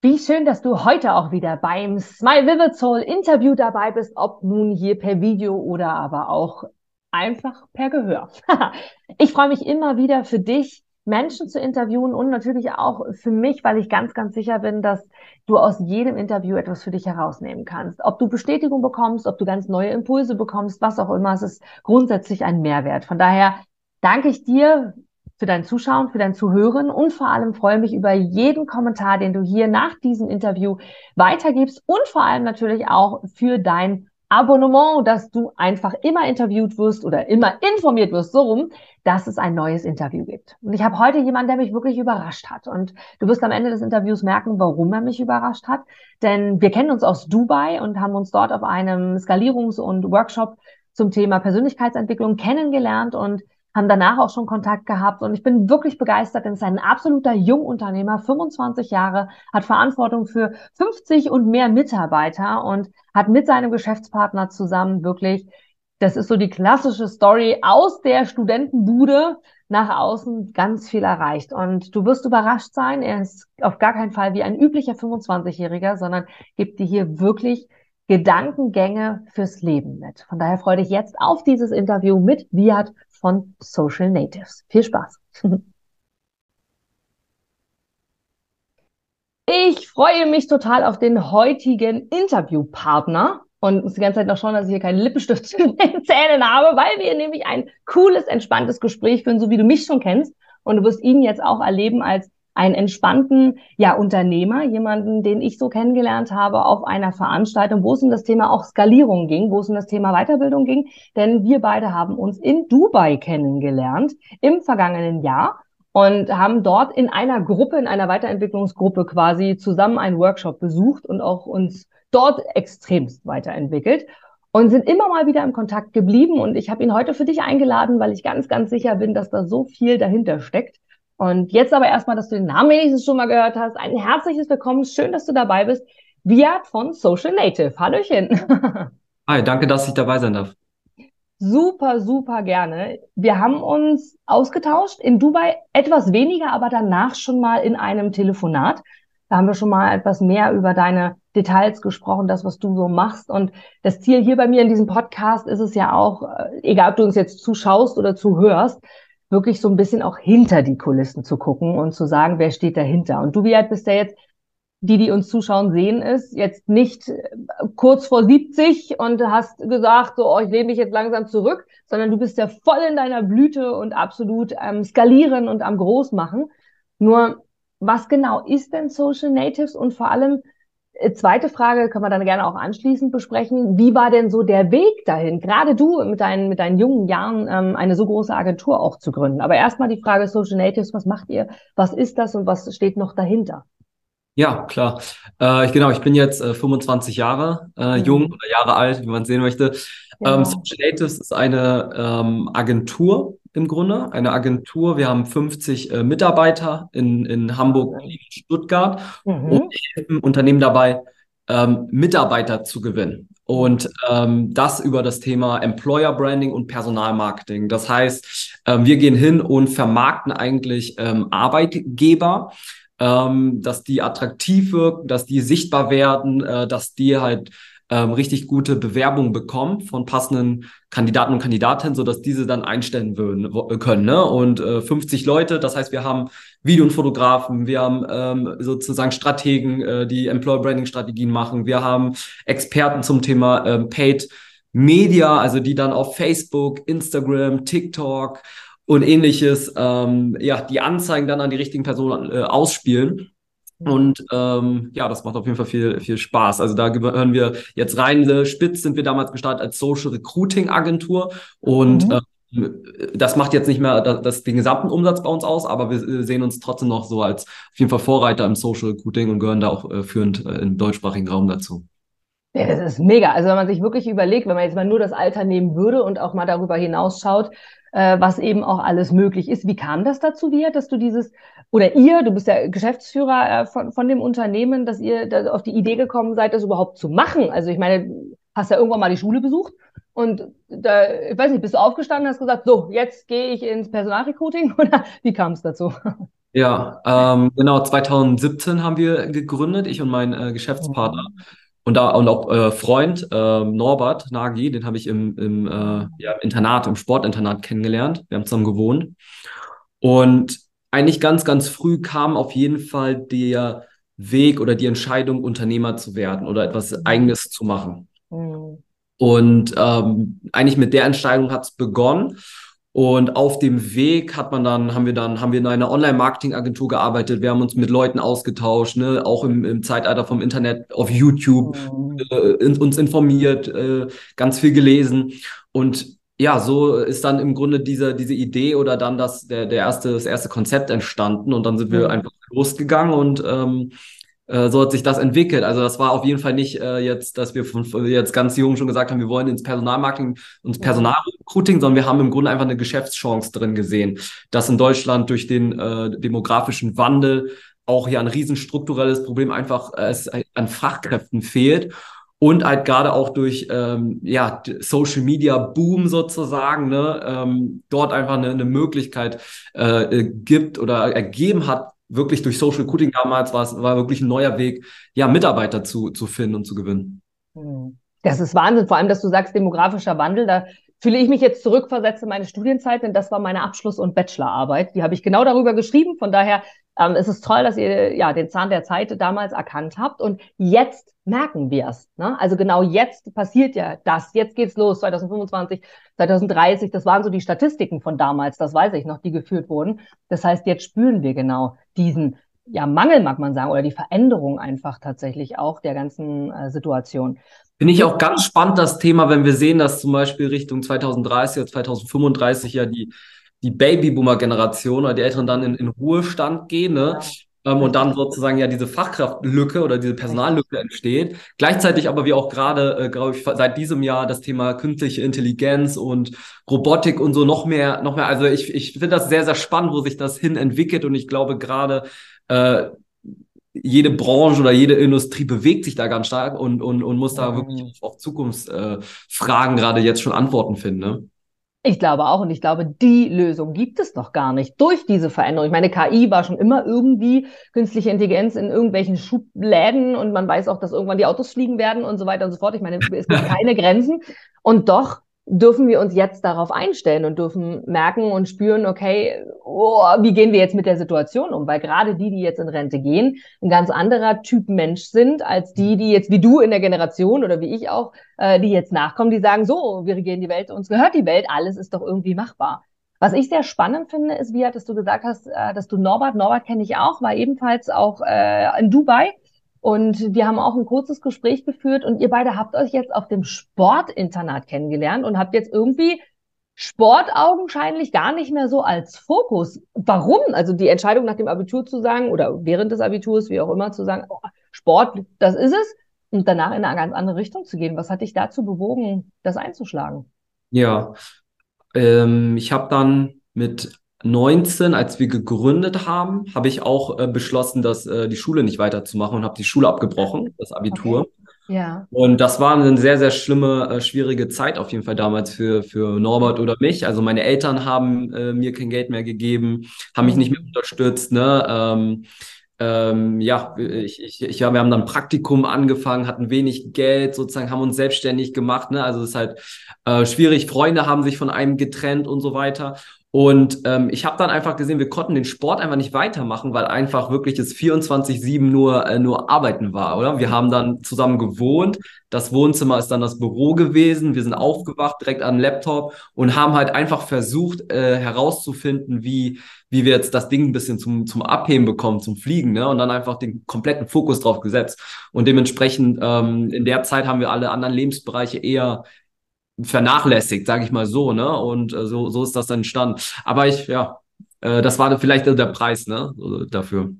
Wie schön, dass du heute auch wieder beim Smile Vivid Soul Interview dabei bist, ob nun hier per Video oder aber auch einfach per Gehör. ich freue mich immer wieder für dich, Menschen zu interviewen und natürlich auch für mich, weil ich ganz, ganz sicher bin, dass du aus jedem Interview etwas für dich herausnehmen kannst. Ob du Bestätigung bekommst, ob du ganz neue Impulse bekommst, was auch immer, es ist grundsätzlich ein Mehrwert. Von daher danke ich dir für dein Zuschauen, für dein Zuhören und vor allem freue mich über jeden Kommentar, den du hier nach diesem Interview weitergibst und vor allem natürlich auch für dein Abonnement, dass du einfach immer interviewt wirst oder immer informiert wirst, so rum, dass es ein neues Interview gibt. Und ich habe heute jemanden, der mich wirklich überrascht hat. Und du wirst am Ende des Interviews merken, warum er mich überrascht hat. Denn wir kennen uns aus Dubai und haben uns dort auf einem Skalierungs- und Workshop zum Thema Persönlichkeitsentwicklung kennengelernt und haben danach auch schon Kontakt gehabt und ich bin wirklich begeistert, denn es ist ein absoluter Jungunternehmer, 25 Jahre, hat Verantwortung für 50 und mehr Mitarbeiter und hat mit seinem Geschäftspartner zusammen wirklich, das ist so die klassische Story aus der Studentenbude nach außen ganz viel erreicht. Und du wirst überrascht sein, er ist auf gar keinen Fall wie ein üblicher 25-Jähriger, sondern gibt dir hier wirklich Gedankengänge fürs Leben mit. Von daher freue dich jetzt auf dieses Interview mit Viat von Social Natives. Viel Spaß! Ich freue mich total auf den heutigen Interviewpartner und muss die ganze Zeit noch schauen, dass ich hier keinen Lippenstift in den Zähnen habe, weil wir nämlich ein cooles, entspanntes Gespräch führen, so wie du mich schon kennst. Und du wirst ihn jetzt auch erleben als einen entspannten ja, Unternehmer, jemanden, den ich so kennengelernt habe auf einer Veranstaltung, wo es um das Thema auch Skalierung ging, wo es um das Thema Weiterbildung ging. Denn wir beide haben uns in Dubai kennengelernt im vergangenen Jahr und haben dort in einer Gruppe, in einer Weiterentwicklungsgruppe quasi zusammen einen Workshop besucht und auch uns dort extremst weiterentwickelt und sind immer mal wieder im Kontakt geblieben. Und ich habe ihn heute für dich eingeladen, weil ich ganz, ganz sicher bin, dass da so viel dahinter steckt. Und jetzt aber erstmal, dass du den Namen wenigstens schon mal gehört hast. Ein herzliches Willkommen. Schön, dass du dabei bist. Viat von Social Native. Hallöchen. Hi, danke, dass ich dabei sein darf. Super, super gerne. Wir haben uns ausgetauscht in Dubai etwas weniger, aber danach schon mal in einem Telefonat. Da haben wir schon mal etwas mehr über deine Details gesprochen, das, was du so machst. Und das Ziel hier bei mir in diesem Podcast ist es ja auch, äh, egal ob du uns jetzt zuschaust oder zuhörst, wirklich so ein bisschen auch hinter die Kulissen zu gucken und zu sagen, wer steht dahinter. Und du, wie alt bist du jetzt? Die, die uns zuschauen, sehen es jetzt nicht äh, kurz vor 70 und hast gesagt, so, oh, ich lehne mich jetzt langsam zurück, sondern du bist ja voll in deiner Blüte und absolut am Skalieren und am Großmachen. Nur, was genau ist denn Social Natives und vor allem, zweite Frage können wir dann gerne auch anschließend besprechen. Wie war denn so der Weg dahin? Gerade du mit deinen, mit deinen jungen Jahren ähm, eine so große Agentur auch zu gründen. Aber erstmal die Frage Social Natives, was macht ihr? Was ist das und was steht noch dahinter? Ja, klar. Äh, ich, genau, ich bin jetzt äh, 25 Jahre äh, mhm. jung oder Jahre alt, wie man sehen möchte. Ähm, Social Natives ist eine ähm, Agentur im Grunde, eine Agentur. Wir haben 50 äh, Mitarbeiter in, in Hamburg, und Stuttgart mhm. und helfen Unternehmen dabei, ähm, Mitarbeiter zu gewinnen. Und ähm, das über das Thema Employer Branding und Personalmarketing. Das heißt, ähm, wir gehen hin und vermarkten eigentlich ähm, Arbeitgeber, ähm, dass die attraktiv wirken, dass die sichtbar werden, äh, dass die halt ähm, richtig gute Bewerbungen bekommen von passenden Kandidaten und Kandidatinnen, sodass diese dann einstellen würden, können. Ne? Und äh, 50 Leute, das heißt, wir haben Video- und Fotografen, wir haben ähm, sozusagen Strategen, äh, die Employer Branding Strategien machen, wir haben Experten zum Thema ähm, Paid Media, also die dann auf Facebook, Instagram, TikTok und ähnliches, ähm, ja, die Anzeigen dann an die richtigen Personen äh, ausspielen. Und ähm, ja, das macht auf jeden Fall viel, viel Spaß. Also da gehören wir jetzt rein. Spitz sind wir damals gestartet als Social Recruiting Agentur und mhm. ähm, das macht jetzt nicht mehr das, das, den gesamten Umsatz bei uns aus, aber wir sehen uns trotzdem noch so als auf jeden Fall Vorreiter im Social Recruiting und gehören da auch äh, führend äh, im deutschsprachigen Raum dazu. Ja, das ist mega. Also wenn man sich wirklich überlegt, wenn man jetzt mal nur das Alter nehmen würde und auch mal darüber hinausschaut, äh, was eben auch alles möglich ist. Wie kam das dazu, Via, dass du dieses, oder ihr, du bist ja Geschäftsführer äh, von, von dem Unternehmen, dass ihr da auf die Idee gekommen seid, das überhaupt zu machen? Also ich meine, hast ja irgendwann mal die Schule besucht und da, ich weiß nicht, bist du aufgestanden hast gesagt, so, jetzt gehe ich ins Personalrecruiting oder wie kam es dazu? Ja, ähm, genau, 2017 haben wir gegründet, ich und mein äh, Geschäftspartner. Und, da, und auch äh, Freund äh, Norbert Nagy, den habe ich im, im, äh, ja, Internat, im Sportinternat kennengelernt. Wir haben zusammen gewohnt. Und eigentlich ganz, ganz früh kam auf jeden Fall der Weg oder die Entscheidung, Unternehmer zu werden oder etwas mhm. Eigenes zu machen. Mhm. Und ähm, eigentlich mit der Entscheidung hat es begonnen. Und auf dem Weg hat man dann, haben wir dann, haben wir in einer Online-Marketing-Agentur gearbeitet. Wir haben uns mit Leuten ausgetauscht, ne, auch im, im Zeitalter vom Internet, auf YouTube, mhm. äh, in, uns informiert, äh, ganz viel gelesen. Und ja, so ist dann im Grunde diese, diese Idee oder dann das, der, der erste, das erste Konzept entstanden. Und dann sind wir mhm. einfach losgegangen und ähm, äh, so hat sich das entwickelt. Also das war auf jeden Fall nicht äh, jetzt, dass wir von, von jetzt ganz jung schon gesagt haben, wir wollen ins Personalmarketing, ins Personalrecruiting, sondern wir haben im Grunde einfach eine Geschäftschance drin gesehen, dass in Deutschland durch den äh, demografischen Wandel auch hier ein riesenstrukturelles Problem einfach äh, es an Fachkräften fehlt und halt gerade auch durch ähm, ja Social Media Boom sozusagen ne, ähm, dort einfach eine, eine Möglichkeit äh, gibt oder ergeben hat wirklich durch Social Recruiting damals war es war wirklich ein neuer Weg, ja, Mitarbeiter zu, zu finden und zu gewinnen. Hm. Das ist Wahnsinn, vor allem, dass du sagst, demografischer Wandel, da fühle ich mich jetzt zurückversetzt in meine Studienzeit, denn das war meine Abschluss- und Bachelorarbeit. Die habe ich genau darüber geschrieben. Von daher ähm, es ist toll, dass ihr ja den Zahn der Zeit damals erkannt habt und jetzt merken wir es. Ne? Also genau jetzt passiert ja das. Jetzt geht's los, 2025, 2030. Das waren so die Statistiken von damals, das weiß ich noch, die geführt wurden. Das heißt, jetzt spüren wir genau diesen ja, Mangel, mag man sagen, oder die Veränderung einfach tatsächlich auch der ganzen äh, Situation. Finde ich auch ganz spannend, das Thema, wenn wir sehen, dass zum Beispiel Richtung 2030 oder 2035 ja die die Babyboomer-Generation oder die Älteren dann in, in Ruhestand gehen, ne? Ja. Ähm, und dann sozusagen ja diese Fachkraftlücke oder diese Personallücke entsteht. Gleichzeitig aber wie auch gerade, äh, glaube ich, seit diesem Jahr das Thema künstliche Intelligenz und Robotik und so noch mehr, noch mehr. Also ich, ich finde das sehr, sehr spannend, wo sich das hin entwickelt und ich glaube gerade, äh, jede Branche oder jede Industrie bewegt sich da ganz stark und, und, und muss da wirklich auf, auf Zukunftsfragen äh, gerade jetzt schon Antworten finden. Ne? Ich glaube auch und ich glaube, die Lösung gibt es noch gar nicht durch diese Veränderung. Ich meine, KI war schon immer irgendwie künstliche Intelligenz in irgendwelchen Schubläden und man weiß auch, dass irgendwann die Autos fliegen werden und so weiter und so fort. Ich meine, es gibt keine Grenzen und doch dürfen wir uns jetzt darauf einstellen und dürfen merken und spüren, okay, oh, wie gehen wir jetzt mit der Situation um? Weil gerade die, die jetzt in Rente gehen, ein ganz anderer Typ Mensch sind als die, die jetzt wie du in der Generation oder wie ich auch, äh, die jetzt nachkommen, die sagen, so, wir regieren die Welt, uns gehört die Welt, alles ist doch irgendwie machbar. Was ich sehr spannend finde, ist, wie hattest du gesagt hast, äh, dass du Norbert, Norbert kenne ich auch, war ebenfalls auch äh, in Dubai und wir haben auch ein kurzes Gespräch geführt und ihr beide habt euch jetzt auf dem Sportinternat kennengelernt und habt jetzt irgendwie Sport augenscheinlich gar nicht mehr so als Fokus. Warum? Also die Entscheidung nach dem Abitur zu sagen oder während des Abiturs, wie auch immer, zu sagen, oh, Sport, das ist es und danach in eine ganz andere Richtung zu gehen. Was hat dich dazu bewogen, das einzuschlagen? Ja, ähm, ich habe dann mit 19, als wir gegründet haben, habe ich auch äh, beschlossen, dass äh, die Schule nicht weiterzumachen und habe die Schule abgebrochen, das Abitur. Okay. Ja. Und das war eine sehr, sehr schlimme, äh, schwierige Zeit auf jeden Fall damals für, für Norbert oder mich. Also meine Eltern haben äh, mir kein Geld mehr gegeben, haben mich nicht mehr unterstützt. Ne? Ähm, ähm, ja, ich, ich, ich, ja, wir haben dann Praktikum angefangen, hatten wenig Geld, sozusagen, haben uns selbstständig gemacht. Ne? Also es ist halt äh, schwierig. Freunde haben sich von einem getrennt und so weiter. Und ähm, ich habe dann einfach gesehen, wir konnten den Sport einfach nicht weitermachen, weil einfach wirklich das 24-7 nur, äh, nur Arbeiten war, oder? Wir haben dann zusammen gewohnt. Das Wohnzimmer ist dann das Büro gewesen. Wir sind aufgewacht direkt an den Laptop und haben halt einfach versucht äh, herauszufinden, wie, wie wir jetzt das Ding ein bisschen zum, zum Abheben bekommen, zum Fliegen, ne? Und dann einfach den kompletten Fokus drauf gesetzt. Und dementsprechend ähm, in der Zeit haben wir alle anderen Lebensbereiche eher vernachlässigt, sage ich mal so, ne? Und äh, so, so ist das entstanden. Aber ich, ja, äh, das war vielleicht der Preis, ne, dafür.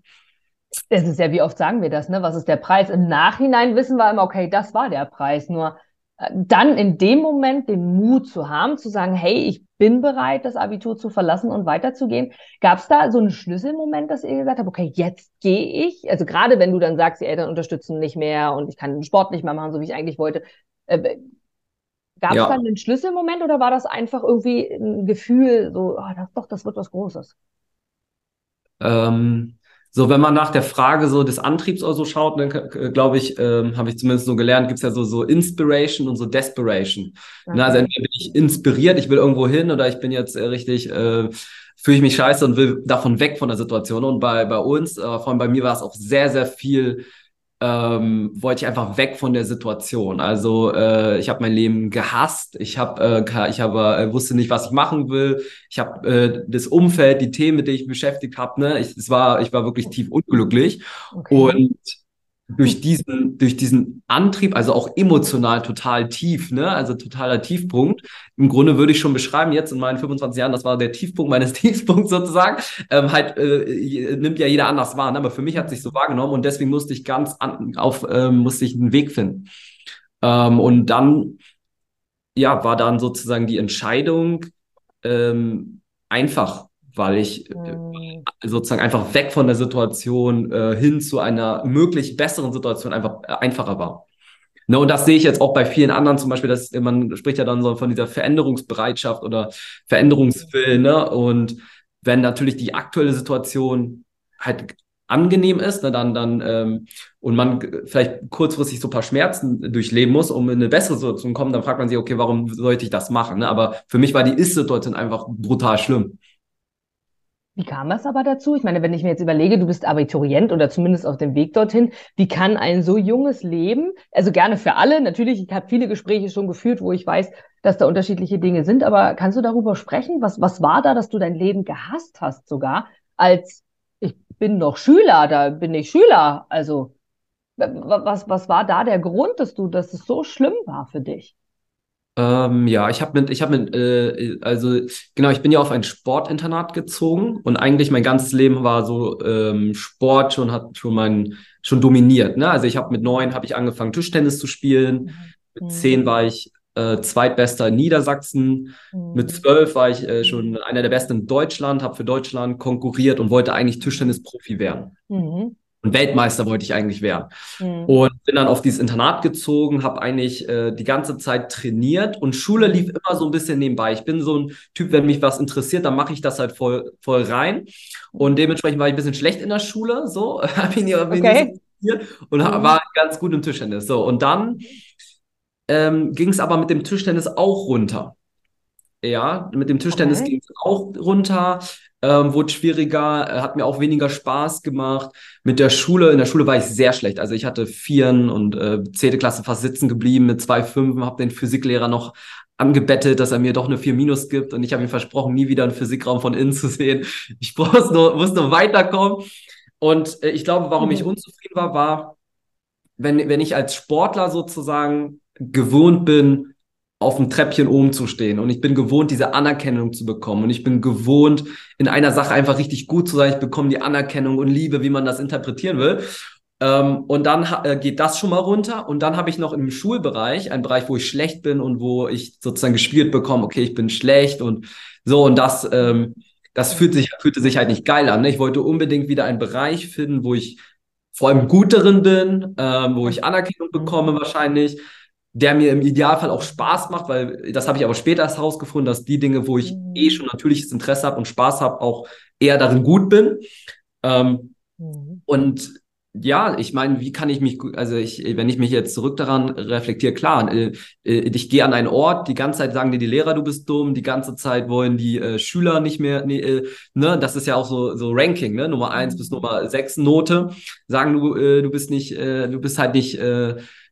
Das ist ja, wie oft sagen wir das, ne? Was ist der Preis? Im Nachhinein wissen wir immer, okay, das war der Preis. Nur äh, dann in dem Moment den Mut zu haben, zu sagen, hey, ich bin bereit, das Abitur zu verlassen und weiterzugehen. Gab es da so einen Schlüsselmoment, dass ihr gesagt habt, okay, jetzt gehe ich? Also gerade wenn du dann sagst, die Eltern unterstützen nicht mehr und ich kann den Sport nicht mehr machen, so wie ich eigentlich wollte. Gab es ja. dann einen Schlüsselmoment oder war das einfach irgendwie ein Gefühl, so, oh, das, doch, das wird was Großes? Ähm, so, wenn man nach der Frage so des Antriebs oder so schaut, dann glaube ich, ähm, habe ich zumindest so gelernt, gibt es ja so, so Inspiration und so Desperation. Okay. Na, also entweder bin ich inspiriert, ich will irgendwo hin oder ich bin jetzt äh, richtig, äh, fühle ich mich scheiße und will davon weg von der Situation. Und bei, bei uns, äh, vor allem bei mir war es auch sehr, sehr viel ähm, wollte ich einfach weg von der Situation. Also äh, ich habe mein Leben gehasst. Ich habe, äh, ich habe, äh, wusste nicht, was ich machen will. Ich habe äh, das Umfeld, die Themen, mit denen ich mich beschäftigt habe. Ne, ich, es war, ich war wirklich tief unglücklich okay. und durch diesen, durch diesen Antrieb, also auch emotional total tief, ne? Also totaler Tiefpunkt. Im Grunde würde ich schon beschreiben, jetzt in meinen 25 Jahren, das war der Tiefpunkt meines Tiefpunkts sozusagen. Ähm, halt äh, nimmt ja jeder anders wahr, ne? aber für mich hat sich so wahrgenommen und deswegen musste ich ganz an, auf, ähm, musste ich einen Weg finden. Ähm, und dann, ja, war dann sozusagen die Entscheidung ähm, einfach weil ich mhm. sozusagen einfach weg von der Situation äh, hin zu einer möglich besseren Situation einfach äh, einfacher war. Ne, und das sehe ich jetzt auch bei vielen anderen, zum Beispiel, dass man spricht ja dann so von dieser Veränderungsbereitschaft oder Veränderungswillen. Ne? Und wenn natürlich die aktuelle Situation halt angenehm ist, ne, dann, dann ähm, und man vielleicht kurzfristig so ein paar Schmerzen durchleben muss, um in eine bessere Situation zu kommen, dann fragt man sich, okay, warum sollte ich das machen? Ne? Aber für mich war die Ist-Situation einfach brutal schlimm. Wie kam das aber dazu? Ich meine, wenn ich mir jetzt überlege, du bist Abiturient oder zumindest auf dem Weg dorthin, wie kann ein so junges Leben, also gerne für alle, natürlich, ich habe viele Gespräche schon geführt, wo ich weiß, dass da unterschiedliche Dinge sind, aber kannst du darüber sprechen? Was, was war da, dass du dein Leben gehasst hast sogar, als ich bin noch Schüler, da bin ich Schüler, also was, was war da der Grund, dass du, dass es so schlimm war für dich? Ähm, ja, ich habe mit, ich habe mit, äh, also genau, ich bin ja auf ein Sportinternat gezogen und eigentlich mein ganzes Leben war so ähm, Sport schon hat schon mein schon dominiert. Ne? Also ich habe mit neun habe ich angefangen Tischtennis zu spielen, mit mhm. zehn war ich äh, zweitbester in Niedersachsen, mhm. mit zwölf war ich äh, schon einer der besten in Deutschland, habe für Deutschland konkurriert und wollte eigentlich Tischtennis-Profi werden. Mhm. Und Weltmeister wollte ich eigentlich werden. Mhm. Und bin dann auf dieses Internat gezogen, habe eigentlich äh, die ganze Zeit trainiert und Schule lief immer so ein bisschen nebenbei. Ich bin so ein Typ, wenn mich was interessiert, dann mache ich das halt voll, voll rein. Und dementsprechend war ich ein bisschen schlecht in der Schule, so, habe ich nie, okay. nie und mhm. war ganz gut im Tischtennis. So, und dann ähm, ging es aber mit dem Tischtennis auch runter. Ja, mit dem Tischtennis okay. ging es auch runter ähm, wurde schwieriger, äh, hat mir auch weniger Spaß gemacht. Mit der Schule, in der Schule war ich sehr schlecht. Also ich hatte Vieren und äh, zehnte Klasse fast sitzen geblieben mit zwei Fünfen, habe den Physiklehrer noch angebettet, dass er mir doch eine 4 Minus gibt und ich habe ihm versprochen, nie wieder einen Physikraum von innen zu sehen. Ich muss nur, muss nur weiterkommen. Und äh, ich glaube, warum mhm. ich unzufrieden war, war, wenn, wenn ich als Sportler sozusagen gewohnt bin, auf dem Treppchen oben zu stehen. Und ich bin gewohnt, diese Anerkennung zu bekommen. Und ich bin gewohnt, in einer Sache einfach richtig gut zu sein. Ich bekomme die Anerkennung und Liebe, wie man das interpretieren will. Ähm, und dann äh, geht das schon mal runter. Und dann habe ich noch im Schulbereich, einen Bereich, wo ich schlecht bin und wo ich sozusagen gespielt bekomme, okay, ich bin schlecht und so. Und das, ähm, das fühlt sich, fühlte sich halt nicht geil an. Ne? Ich wollte unbedingt wieder einen Bereich finden, wo ich vor allem gut darin bin, ähm, wo ich Anerkennung bekomme wahrscheinlich der mir im Idealfall auch Spaß macht, weil das habe ich aber später erst herausgefunden, dass die Dinge, wo ich mhm. eh schon natürliches Interesse habe und Spaß habe, auch eher darin gut bin. Ähm, mhm. Und ja, ich meine, wie kann ich mich, also ich, wenn ich mich jetzt zurück daran reflektiere, klar, äh, äh, ich gehe an einen Ort, die ganze Zeit sagen dir die Lehrer, du bist dumm, die ganze Zeit wollen die äh, Schüler nicht mehr, nee, äh, ne, das ist ja auch so, so Ranking, ne, Nummer eins bis Nummer sechs Note, sagen du, du bist nicht, du bist halt nicht,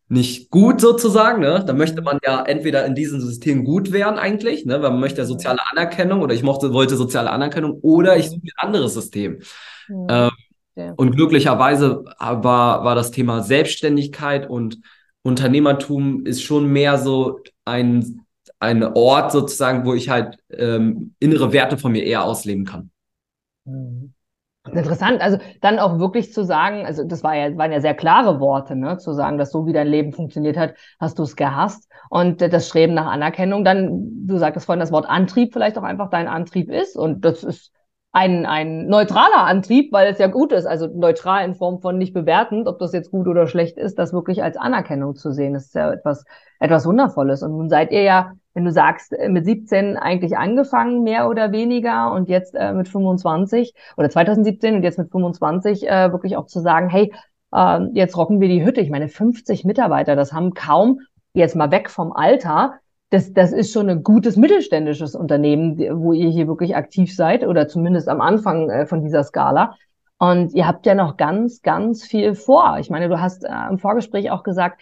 nicht gut sozusagen. Ne? Da möchte man ja entweder in diesem System gut werden eigentlich, ne? weil man möchte ja soziale Anerkennung oder ich mochte, wollte soziale Anerkennung oder ich suche ein anderes System. Mhm. Ähm, ja. Und glücklicherweise war, war das Thema Selbstständigkeit und Unternehmertum ist schon mehr so ein, ein Ort sozusagen, wo ich halt ähm, innere Werte von mir eher ausleben kann. Mhm. Interessant, also dann auch wirklich zu sagen, also das war ja, waren ja sehr klare Worte, ne, zu sagen, dass so wie dein Leben funktioniert hat, hast du es gehasst. Und das Streben nach Anerkennung, dann, du sagtest vorhin das Wort Antrieb vielleicht auch einfach dein Antrieb ist. Und das ist ein, ein neutraler Antrieb, weil es ja gut ist, also neutral in Form von nicht bewertend, ob das jetzt gut oder schlecht ist, das wirklich als Anerkennung zu sehen, ist ja etwas, etwas Wundervolles. Und nun seid ihr ja wenn du sagst, äh, mit 17 eigentlich angefangen, mehr oder weniger, und jetzt äh, mit 25 oder 2017 und jetzt mit 25 äh, wirklich auch zu sagen, hey, äh, jetzt rocken wir die Hütte. Ich meine, 50 Mitarbeiter, das haben kaum, jetzt mal weg vom Alter, das, das ist schon ein gutes mittelständisches Unternehmen, wo ihr hier wirklich aktiv seid oder zumindest am Anfang äh, von dieser Skala. Und ihr habt ja noch ganz, ganz viel vor. Ich meine, du hast äh, im Vorgespräch auch gesagt,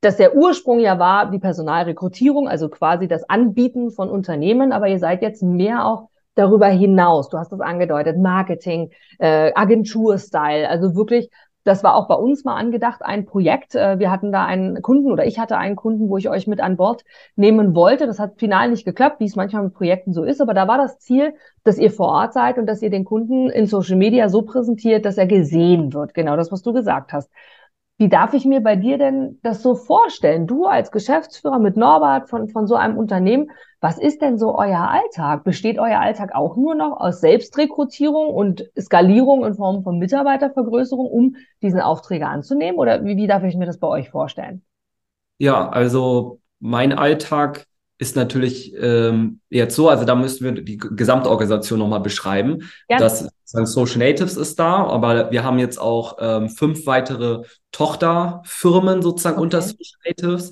dass der Ursprung ja war die Personalrekrutierung, also quasi das Anbieten von Unternehmen, aber ihr seid jetzt mehr auch darüber hinaus. Du hast es angedeutet, Marketing, äh, Agentur-Style, also wirklich das war auch bei uns mal angedacht, ein Projekt. Äh, wir hatten da einen Kunden oder ich hatte einen Kunden, wo ich euch mit an Bord nehmen wollte. Das hat final nicht geklappt, wie es manchmal mit Projekten so ist. Aber da war das Ziel, dass ihr vor Ort seid und dass ihr den Kunden in Social Media so präsentiert, dass er gesehen wird. Genau das, was du gesagt hast. Wie darf ich mir bei dir denn das so vorstellen? Du als Geschäftsführer mit Norbert von, von so einem Unternehmen, was ist denn so euer Alltag? Besteht euer Alltag auch nur noch aus Selbstrekrutierung und Skalierung in Form von Mitarbeitervergrößerung, um diesen Aufträge anzunehmen? Oder wie, wie darf ich mir das bei euch vorstellen? Ja, also mein Alltag ist natürlich ähm, jetzt so, also da müssten wir die Gesamtorganisation nochmal beschreiben. Ja. Das Social Natives ist da, aber wir haben jetzt auch ähm, fünf weitere Tochterfirmen sozusagen okay. unter Social Natives,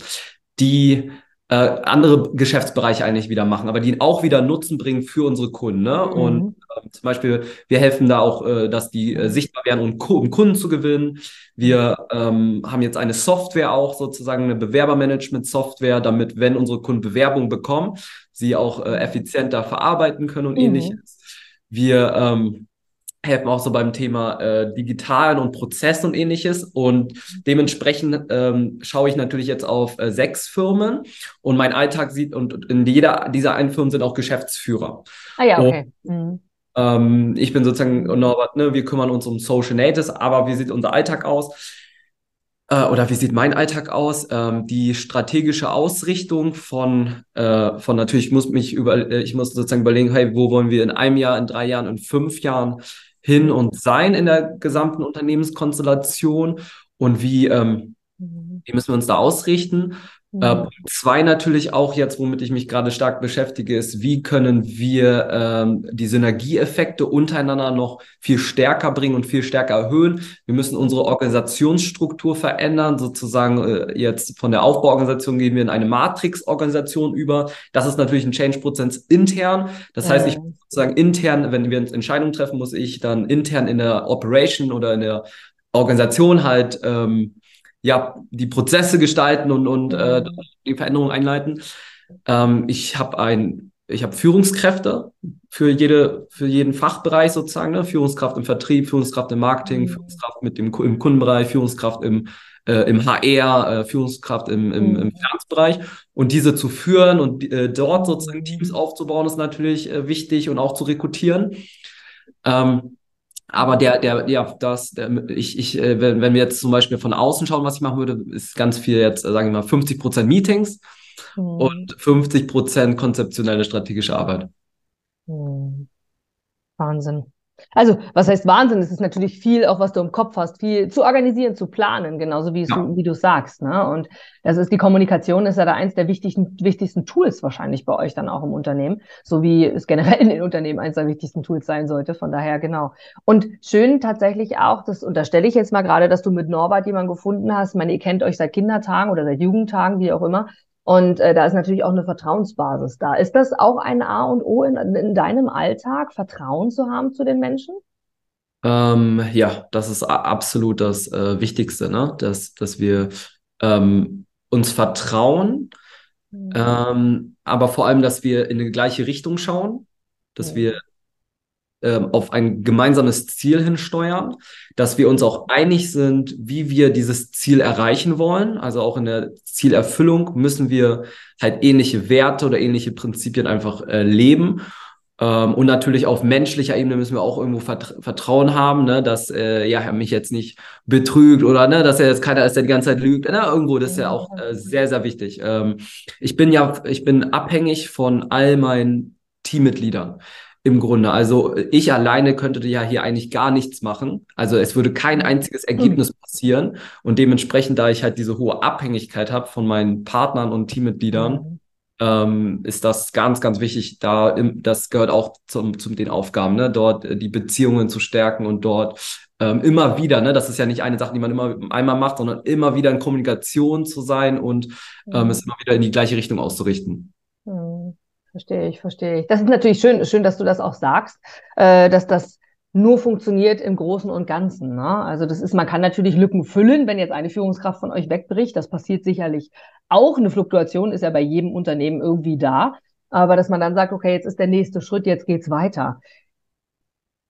die äh, andere Geschäftsbereiche eigentlich wieder machen, aber die auch wieder Nutzen bringen für unsere Kunden. Ne? Mhm. Und äh, zum Beispiel, wir helfen da auch, äh, dass die äh, sichtbar werden, um, um, Kunden zu gewinnen. Wir ähm, haben jetzt eine Software auch, sozusagen eine Bewerbermanagement-Software, damit, wenn unsere Kunden Bewerbungen bekommen, sie auch äh, effizienter verarbeiten können und mhm. ähnliches. Wir ähm, helfen auch so beim Thema äh, Digitalen und Prozessen und ähnliches. Und dementsprechend ähm, schaue ich natürlich jetzt auf äh, sechs Firmen und mein Alltag sieht, und in jeder dieser einen Firmen sind auch Geschäftsführer. Ah ja, okay. Und, mhm. Ähm, ich bin sozusagen Norbert, ne, wir kümmern uns um Social Natives, aber wie sieht unser Alltag aus? Äh, oder wie sieht mein Alltag aus? Ähm, die strategische Ausrichtung von, äh, von natürlich, ich muss mich über, äh, ich muss sozusagen überlegen, hey, wo wollen wir in einem Jahr, in drei Jahren, in fünf Jahren hin und sein in der gesamten Unternehmenskonstellation und wie, ähm, mhm. wie müssen wir uns da ausrichten? Äh, mhm. zwei natürlich auch jetzt, womit ich mich gerade stark beschäftige, ist, wie können wir ähm, die Synergieeffekte untereinander noch viel stärker bringen und viel stärker erhöhen. Wir müssen unsere Organisationsstruktur verändern, sozusagen äh, jetzt von der Aufbauorganisation gehen wir in eine Matrix-Organisation über. Das ist natürlich ein Change-Prozess intern. Das heißt, ich sozusagen intern, wenn wir Entscheidungen treffen, muss ich dann intern in der Operation oder in der Organisation halt ähm, ja, die Prozesse gestalten und, und äh, mhm. die Veränderungen einleiten. Ähm, ich habe ein, ich habe Führungskräfte für jede, für jeden Fachbereich sozusagen, ne? Führungskraft im Vertrieb, Führungskraft im Marketing, mhm. Führungskraft mit dem im Kundenbereich, Führungskraft im äh, im HR, äh, Führungskraft im, im, im mhm. Finanzbereich und diese zu führen und äh, dort sozusagen Teams aufzubauen, ist natürlich äh, wichtig und auch zu rekrutieren. Ähm, aber der, der, ja, das, der, ich, ich, äh, wenn, wenn wir jetzt zum Beispiel von außen schauen, was ich machen würde, ist ganz viel jetzt, äh, sagen wir mal, 50 Prozent Meetings mhm. und 50 Prozent konzeptionelle strategische Arbeit. Mhm. Wahnsinn. Also, was heißt Wahnsinn? Es ist natürlich viel, auch was du im Kopf hast, viel zu organisieren, zu planen, genauso wie, ja. du, wie du sagst. Ne? Und das ist die Kommunikation ist ja da eins der wichtigsten, wichtigsten Tools wahrscheinlich bei euch dann auch im Unternehmen, so wie es generell in den Unternehmen eins der wichtigsten Tools sein sollte. Von daher genau. Und schön tatsächlich auch, das unterstelle ich jetzt mal gerade, dass du mit Norbert jemanden gefunden hast. Ich meine, ihr kennt euch seit Kindertagen oder seit Jugendtagen, wie auch immer. Und äh, da ist natürlich auch eine Vertrauensbasis da. Ist das auch ein A und O in, in deinem Alltag, Vertrauen zu haben zu den Menschen? Ähm, ja, das ist absolut das äh, Wichtigste, ne? dass, dass wir ähm, uns vertrauen, mhm. ähm, aber vor allem, dass wir in die gleiche Richtung schauen, dass mhm. wir auf ein gemeinsames Ziel hinsteuern, dass wir uns auch einig sind, wie wir dieses Ziel erreichen wollen. Also auch in der Zielerfüllung müssen wir halt ähnliche Werte oder ähnliche Prinzipien einfach äh, leben. Ähm, und natürlich auf menschlicher Ebene müssen wir auch irgendwo Vert Vertrauen haben, ne, dass äh, ja, er mich jetzt nicht betrügt oder ne, dass er jetzt keiner ist, der die ganze Zeit lügt. Ne, irgendwo, das ist ja auch äh, sehr, sehr wichtig. Ähm, ich bin ja, ich bin abhängig von all meinen Teammitgliedern im Grunde. Also ich alleine könnte ja hier eigentlich gar nichts machen. Also es würde kein einziges Ergebnis passieren. Und dementsprechend, da ich halt diese hohe Abhängigkeit habe von meinen Partnern und Teammitgliedern, ähm, ist das ganz, ganz wichtig. Da, im, das gehört auch zum, zum den Aufgaben, ne? dort äh, die Beziehungen zu stärken und dort ähm, immer wieder, ne? das ist ja nicht eine Sache, die man immer einmal macht, sondern immer wieder in Kommunikation zu sein und ähm, mhm. es immer wieder in die gleiche Richtung auszurichten. Mhm. Verstehe ich, verstehe ich. Das ist natürlich schön, schön, dass du das auch sagst, äh, dass das nur funktioniert im Großen und Ganzen. Ne? Also das ist, man kann natürlich Lücken füllen, wenn jetzt eine Führungskraft von euch wegbricht. Das passiert sicherlich auch. Eine Fluktuation ist ja bei jedem Unternehmen irgendwie da. Aber dass man dann sagt, okay, jetzt ist der nächste Schritt, jetzt geht's weiter.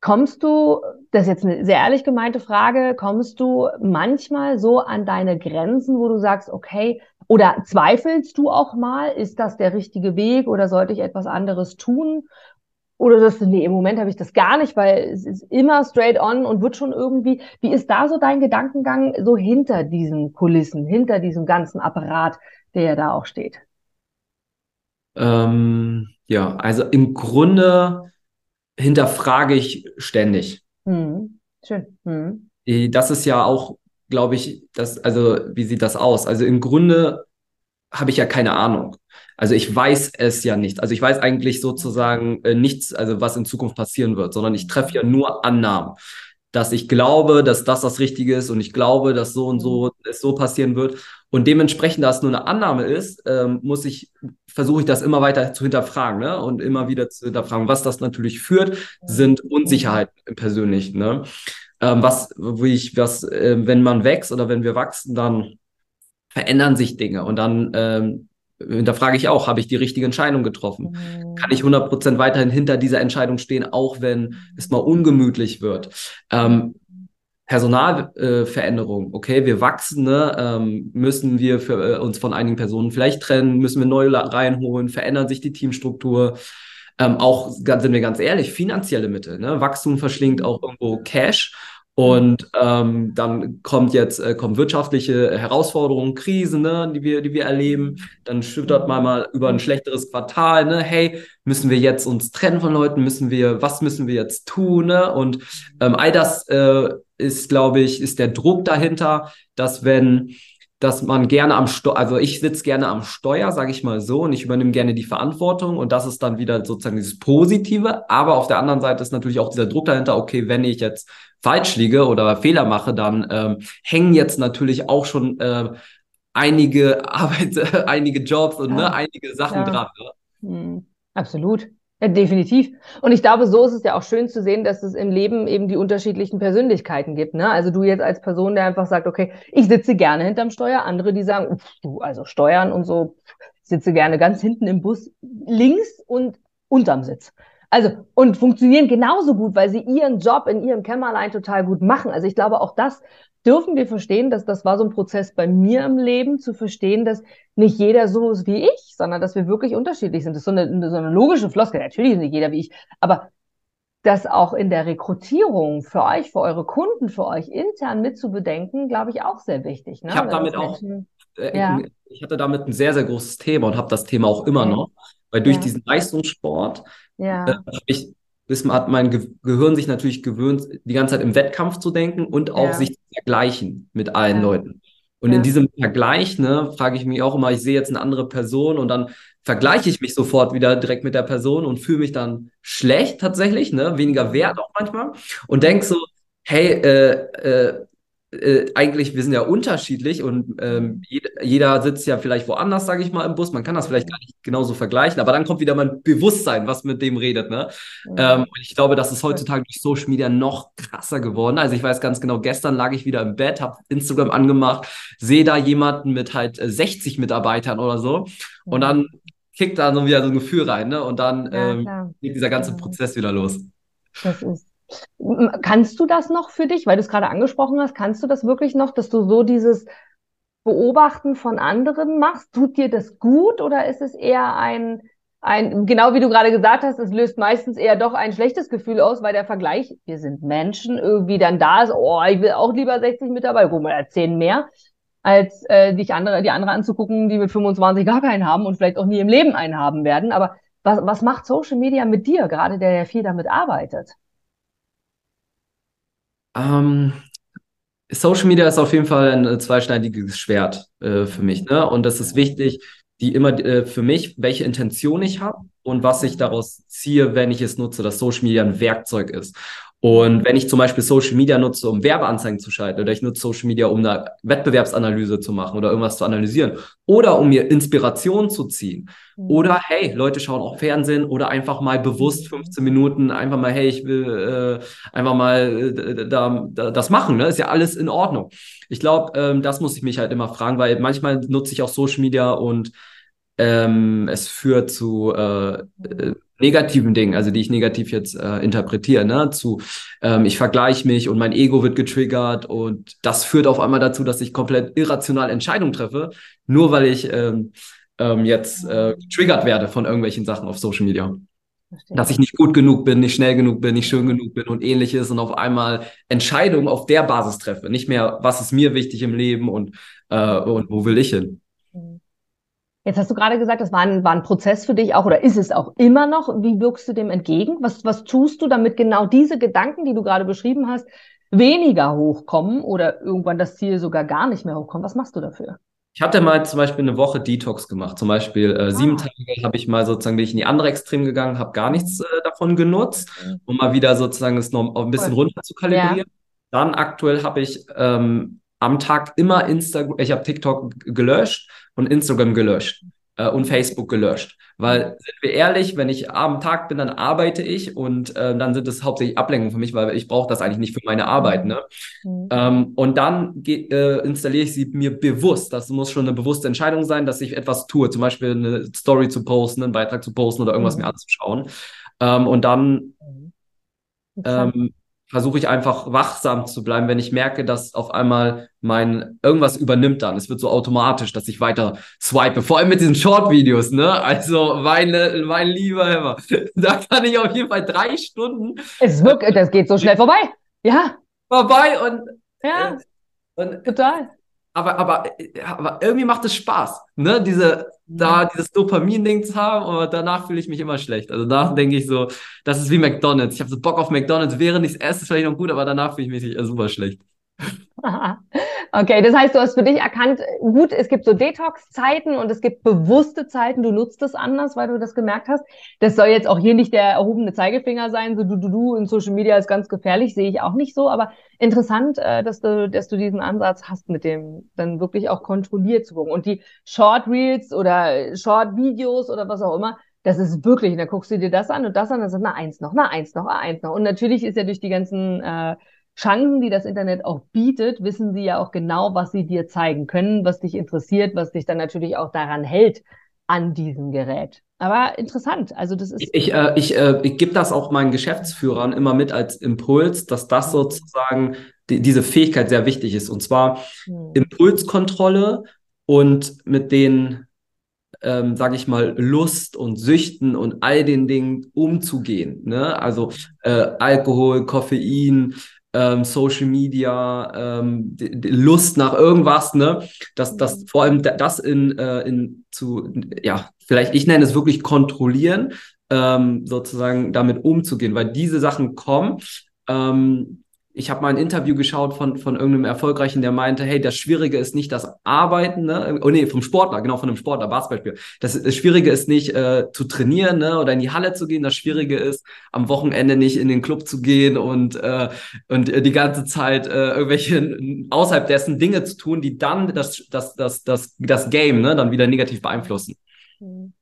Kommst du, das ist jetzt eine sehr ehrlich gemeinte Frage, kommst du manchmal so an deine Grenzen, wo du sagst, okay, oder zweifelst du auch mal, ist das der richtige Weg oder sollte ich etwas anderes tun? Oder du, nee, im Moment habe ich das gar nicht, weil es ist immer straight on und wird schon irgendwie. Wie ist da so dein Gedankengang so hinter diesen Kulissen, hinter diesem ganzen Apparat, der ja da auch steht? Ähm, ja, also im Grunde hinterfrage ich ständig. Hm, schön. Hm. Das ist ja auch glaube ich, dass, also wie sieht das aus? Also im Grunde habe ich ja keine Ahnung. Also ich weiß es ja nicht. Also ich weiß eigentlich sozusagen äh, nichts, also was in Zukunft passieren wird, sondern ich treffe ja nur Annahmen, dass ich glaube, dass das das Richtige ist und ich glaube, dass so und so es so passieren wird. Und dementsprechend, da es nur eine Annahme ist, ähm, muss ich versuche ich das immer weiter zu hinterfragen, ne? Und immer wieder zu hinterfragen. Was das natürlich führt, sind Unsicherheiten im Persönlichen, ne? Ähm, was, wo ich, was, äh, wenn man wächst oder wenn wir wachsen, dann verändern sich Dinge und dann ähm, da frage ich auch, habe ich die richtige Entscheidung getroffen? Mhm. Kann ich 100% weiterhin hinter dieser Entscheidung stehen, auch wenn es mal ungemütlich wird? Ähm, Personalveränderung, äh, okay, wir wachsen, ne? ähm, müssen wir für, äh, uns von einigen Personen vielleicht trennen, müssen wir neue reinholen, verändern sich die Teamstruktur. Ähm, auch, sind wir ganz ehrlich, finanzielle Mittel. Ne? Wachstum verschlingt auch irgendwo Cash. Und ähm, dann kommt jetzt äh, kommen wirtschaftliche Herausforderungen, Krisen, ne, die wir, die wir erleben. Dann schüttert man mal über ein schlechteres Quartal, ne, hey, müssen wir jetzt uns trennen von Leuten, müssen wir, was müssen wir jetzt tun? Ne? Und ähm, all das äh, ist, glaube ich, ist der Druck dahinter, dass wenn dass man gerne am Steuer, also ich sitze gerne am Steuer, sage ich mal so, und ich übernehme gerne die Verantwortung und das ist dann wieder sozusagen dieses Positive. Aber auf der anderen Seite ist natürlich auch dieser Druck dahinter, okay, wenn ich jetzt falsch liege oder Fehler mache, dann ähm, hängen jetzt natürlich auch schon äh, einige Arbeit, einige Jobs und ne, ja, ne, einige Sachen ja. dran. Ne? Mhm. Absolut. Ja, definitiv. Und ich glaube, so ist es ja auch schön zu sehen, dass es im Leben eben die unterschiedlichen Persönlichkeiten gibt. Ne? Also du jetzt als Person, der einfach sagt, okay, ich sitze gerne hinterm Steuer, andere, die sagen, du, also Steuern und so, ich sitze gerne ganz hinten im Bus, links und unterm Sitz. Also, und funktionieren genauso gut, weil sie ihren Job in ihrem Kämmerlein total gut machen. Also ich glaube, auch das dürfen wir verstehen, dass das war so ein Prozess bei mir im Leben, zu verstehen, dass nicht jeder so ist wie ich, sondern dass wir wirklich unterschiedlich sind. Das ist so eine, so eine logische Floskel. Natürlich ist nicht jeder wie ich, aber das auch in der Rekrutierung für euch, für eure Kunden, für euch intern mitzubedenken, glaube ich, auch sehr wichtig. Ne? Ich habe damit auch, äh, ja. ich hatte damit ein sehr, sehr großes Thema und habe das Thema auch immer okay. noch, weil durch ja. diesen Leistungssport ja. äh, ich ist, hat mein Ge Gehirn sich natürlich gewöhnt, die ganze Zeit im Wettkampf zu denken und auch ja. sich zu vergleichen mit allen ja. Leuten. Und ja. in diesem Vergleich, ne, frage ich mich auch immer, ich sehe jetzt eine andere Person und dann vergleiche ich mich sofort wieder direkt mit der Person und fühle mich dann schlecht tatsächlich, ne, weniger wert auch manchmal und denke so, hey, äh, äh, äh, eigentlich, wir sind ja unterschiedlich und ähm, jeder, jeder sitzt ja vielleicht woanders, sage ich mal, im Bus. Man kann das vielleicht gar nicht genauso vergleichen, aber dann kommt wieder mein Bewusstsein, was mit dem redet. Ne? Ja. Ähm, und ich glaube, das ist heutzutage durch Social Media noch krasser geworden. Also ich weiß ganz genau, gestern lag ich wieder im Bett, habe Instagram angemacht, sehe da jemanden mit halt 60 äh, Mitarbeitern oder so und dann kickt da so wieder so ein Gefühl rein ne? und dann ja, ähm, geht dieser ganze Prozess wieder los. Das ist Kannst du das noch für dich, weil du es gerade angesprochen hast, kannst du das wirklich noch, dass du so dieses Beobachten von anderen machst? Tut dir das gut oder ist es eher ein, ein, genau wie du gerade gesagt hast, es löst meistens eher doch ein schlechtes Gefühl aus, weil der Vergleich, wir sind Menschen, irgendwie dann da ist, oh, ich will auch lieber 60 Mitarbeiter, guck mal, 10 mehr, als äh, dich andere, die andere anzugucken, die mit 25 gar keinen haben und vielleicht auch nie im Leben einen haben werden. Aber was, was macht Social Media mit dir, gerade der ja viel damit arbeitet? Ähm, Social Media ist auf jeden Fall ein zweischneidiges Schwert äh, für mich. Ne? Und das ist wichtig, die immer äh, für mich, welche Intention ich habe und was ich daraus ziehe, wenn ich es nutze, dass Social Media ein Werkzeug ist. Und wenn ich zum Beispiel Social Media nutze, um Werbeanzeigen zu schalten, oder ich nutze Social Media, um eine Wettbewerbsanalyse zu machen oder irgendwas zu analysieren, oder um mir Inspiration zu ziehen, mhm. oder hey, Leute schauen auch Fernsehen oder einfach mal bewusst 15 mhm. Minuten, einfach mal, hey, ich will äh, einfach mal äh, da, da, das machen, ne? Ist ja alles in Ordnung. Ich glaube, ähm, das muss ich mich halt immer fragen, weil manchmal nutze ich auch Social Media und ähm, es führt zu äh, äh, negativen Dingen, also die ich negativ jetzt äh, interpretiere, ne? zu ähm, ich vergleiche mich und mein Ego wird getriggert und das führt auf einmal dazu, dass ich komplett irrational Entscheidungen treffe, nur weil ich ähm, ähm, jetzt äh, getriggert werde von irgendwelchen Sachen auf Social Media. Verstehe. Dass ich nicht gut genug bin, nicht schnell genug bin, nicht schön genug bin und ähnliches und auf einmal Entscheidungen auf der Basis treffe. Nicht mehr, was ist mir wichtig im Leben und, äh, und wo will ich hin. Jetzt hast du gerade gesagt, das war ein, war ein Prozess für dich auch oder ist es auch immer noch. Wie wirkst du dem entgegen? Was, was tust du, damit genau diese Gedanken, die du gerade beschrieben hast, weniger hochkommen oder irgendwann das Ziel sogar gar nicht mehr hochkommen? Was machst du dafür? Ich hatte mal zum Beispiel eine Woche Detox gemacht. Zum Beispiel äh, ah. sieben Tage habe ich mal sozusagen bin ich in die andere Extrem gegangen, habe gar nichts äh, davon genutzt, mhm. um mal wieder sozusagen es noch ein bisschen runter zu kalibrieren. Ja. Dann aktuell habe ich ähm, am Tag immer Instagram, ich habe TikTok gelöscht und Instagram gelöscht äh, und Facebook gelöscht. Weil, sind wir ehrlich, wenn ich am Tag bin, dann arbeite ich und äh, dann sind es hauptsächlich Ablenkungen für mich, weil ich brauche das eigentlich nicht für meine Arbeit. Ne? Mhm. Ähm, und dann äh, installiere ich sie mir bewusst. Das muss schon eine bewusste Entscheidung sein, dass ich etwas tue, zum Beispiel eine Story zu posten, einen Beitrag zu posten oder irgendwas mhm. mir anzuschauen. Ähm, und dann mhm. ähm, versuche ich einfach wachsam zu bleiben, wenn ich merke, dass auf einmal mein irgendwas übernimmt dann. Es wird so automatisch, dass ich weiter swipe. Vor allem mit diesen Short-Videos, ne? Also meine, mein lieber Hammer. Da kann ich auf jeden Fall drei Stunden. Es ist wirklich, das geht so schnell vorbei. Ja. Vorbei und. Ja. Äh, und, total aber, aber, aber irgendwie macht es Spaß, ne? Diese, da dieses Dopamin-Ding zu haben, aber danach fühle ich mich immer schlecht. Also danach denke ich so, das ist wie McDonalds. Ich habe so Bock auf McDonalds, während ich es esse, ist vielleicht noch gut, aber danach fühle ich mich super schlecht. Okay, das heißt, du hast für dich erkannt, gut, es gibt so Detox-Zeiten und es gibt bewusste Zeiten, du nutzt es anders, weil du das gemerkt hast. Das soll jetzt auch hier nicht der erhobene Zeigefinger sein, so du, du, du in Social Media ist ganz gefährlich, sehe ich auch nicht so, aber interessant, äh, dass du, dass du diesen Ansatz hast, mit dem dann wirklich auch kontrolliert zu gucken. Und die Short Reels oder Short Videos oder was auch immer, das ist wirklich, und da guckst du dir das an und das an, dann sind na eins noch, na eins noch, na eins noch. Und natürlich ist ja durch die ganzen äh, Chancen, die das Internet auch bietet, wissen sie ja auch genau, was sie dir zeigen können, was dich interessiert, was dich dann natürlich auch daran hält an diesem Gerät. Aber interessant, also das ist. Ich, äh, ich, äh, ich gebe das auch meinen Geschäftsführern immer mit als Impuls, dass das mhm. sozusagen die, diese Fähigkeit sehr wichtig ist. Und zwar hm. Impulskontrolle und mit den, ähm, sage ich mal, Lust und Süchten und all den Dingen umzugehen. Ne? Also äh, Alkohol, Koffein, ähm, Social Media, ähm, die, die Lust nach irgendwas, ne? Dass das vor allem das in, äh, in zu, ja, vielleicht ich nenne es wirklich kontrollieren, ähm, sozusagen damit umzugehen, weil diese Sachen kommen. Ähm, ich habe mal ein Interview geschaut von, von irgendeinem Erfolgreichen, der meinte, hey, das Schwierige ist nicht das Arbeiten, ne? Oh nee, vom Sportler, genau, von einem Sportler, Basketballspiel. Das, das Schwierige ist nicht äh, zu trainieren ne? oder in die Halle zu gehen. Das Schwierige ist, am Wochenende nicht in den Club zu gehen und, äh, und äh, die ganze Zeit äh, irgendwelche außerhalb dessen Dinge zu tun, die dann das, das, das, das, das Game ne? dann wieder negativ beeinflussen. Mhm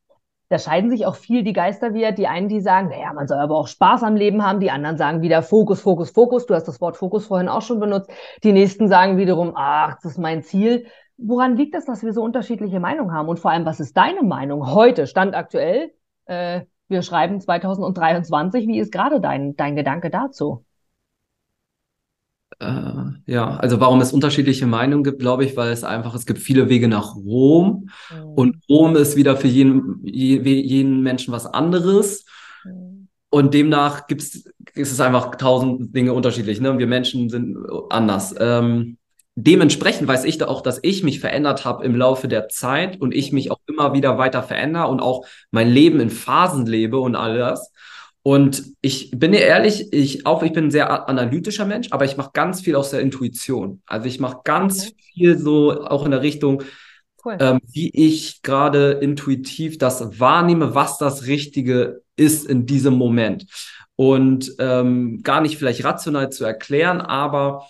da scheiden sich auch viel die Geister wieder. Die einen, die sagen, naja, man soll aber auch Spaß am Leben haben. Die anderen sagen wieder Fokus, Fokus, Fokus. Du hast das Wort Fokus vorhin auch schon benutzt. Die nächsten sagen wiederum, ach, das ist mein Ziel. Woran liegt es, dass wir so unterschiedliche Meinungen haben? Und vor allem, was ist deine Meinung heute, Stand aktuell? Äh, wir schreiben 2023. Wie ist gerade dein, dein Gedanke dazu? Äh, ja, also warum es unterschiedliche Meinungen gibt, glaube ich, weil es einfach, es gibt viele Wege nach Rom mhm. und Rom ist wieder für jeden, jeden Menschen was anderes. Mhm. Und demnach gibt's, ist es einfach tausend Dinge unterschiedlich. Ne? Wir Menschen sind anders. Ähm, dementsprechend weiß ich da auch, dass ich mich verändert habe im Laufe der Zeit und ich mich auch immer wieder weiter verändere und auch mein Leben in Phasen lebe und all das. Und ich bin dir ehrlich, ich auch, ich bin ein sehr analytischer Mensch, aber ich mache ganz viel aus der Intuition. Also ich mache ganz okay. viel so auch in der Richtung, cool. ähm, wie ich gerade intuitiv das wahrnehme, was das Richtige ist in diesem Moment. Und ähm, gar nicht vielleicht rational zu erklären, aber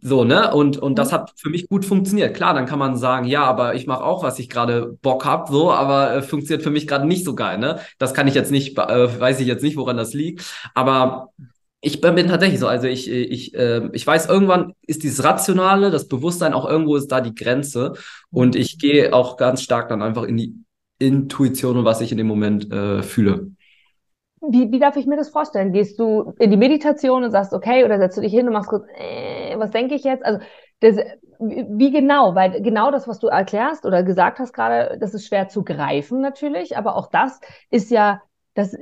so, ne? Und, und das mhm. hat für mich gut funktioniert. Klar, dann kann man sagen, ja, aber ich mache auch, was ich gerade Bock hab, so, aber äh, funktioniert für mich gerade nicht so geil, ne? Das kann ich jetzt nicht, äh, weiß ich jetzt nicht, woran das liegt. Aber ich bin tatsächlich so, also ich, ich, äh, ich weiß, irgendwann ist dieses Rationale, das Bewusstsein, auch irgendwo ist da die Grenze. Und ich gehe auch ganz stark dann einfach in die Intuition und was ich in dem Moment äh, fühle. Wie, wie darf ich mir das vorstellen? Gehst du in die Meditation und sagst, okay, oder setzt du dich hin und machst kurz, äh, was denke ich jetzt? Also das, wie genau? Weil genau das, was du erklärst oder gesagt hast gerade, das ist schwer zu greifen natürlich, aber auch das ist ja, das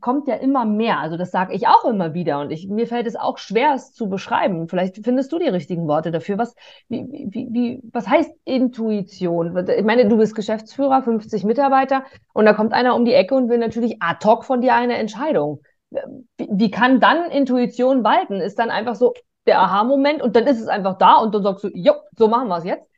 kommt ja immer mehr. Also das sage ich auch immer wieder und ich, mir fällt es auch schwer, es zu beschreiben. Vielleicht findest du die richtigen Worte dafür. Was, wie, wie, wie, was heißt Intuition? Ich meine, du bist Geschäftsführer, 50 Mitarbeiter und da kommt einer um die Ecke und will natürlich ad hoc von dir eine Entscheidung. Wie, wie kann dann Intuition walten? Ist dann einfach so der Aha-Moment und dann ist es einfach da und dann sagst du, jo, so machen wir es jetzt?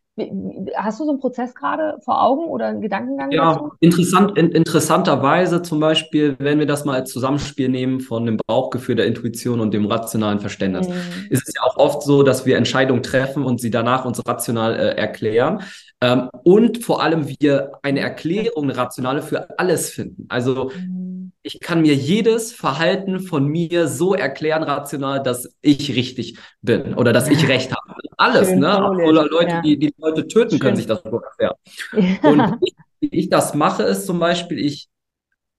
Hast du so einen Prozess gerade vor Augen oder einen Gedankengang ja, dazu? Interessant, in, interessanterweise zum Beispiel, wenn wir das mal als Zusammenspiel nehmen von dem Bauchgefühl der Intuition und dem rationalen Verständnis, mhm. ist es ja auch oft so, dass wir Entscheidungen treffen und sie danach uns rational äh, erklären. Ähm, und vor allem wir eine Erklärung, eine rationale für alles finden. Also mhm. ich kann mir jedes Verhalten von mir so erklären rational, dass ich richtig bin oder dass ich recht habe alles, Schön ne? Oder Leute, ja. die, die Leute töten, Schön. können sich das so erklären. Und ich, wie ich das mache, ist zum Beispiel, ich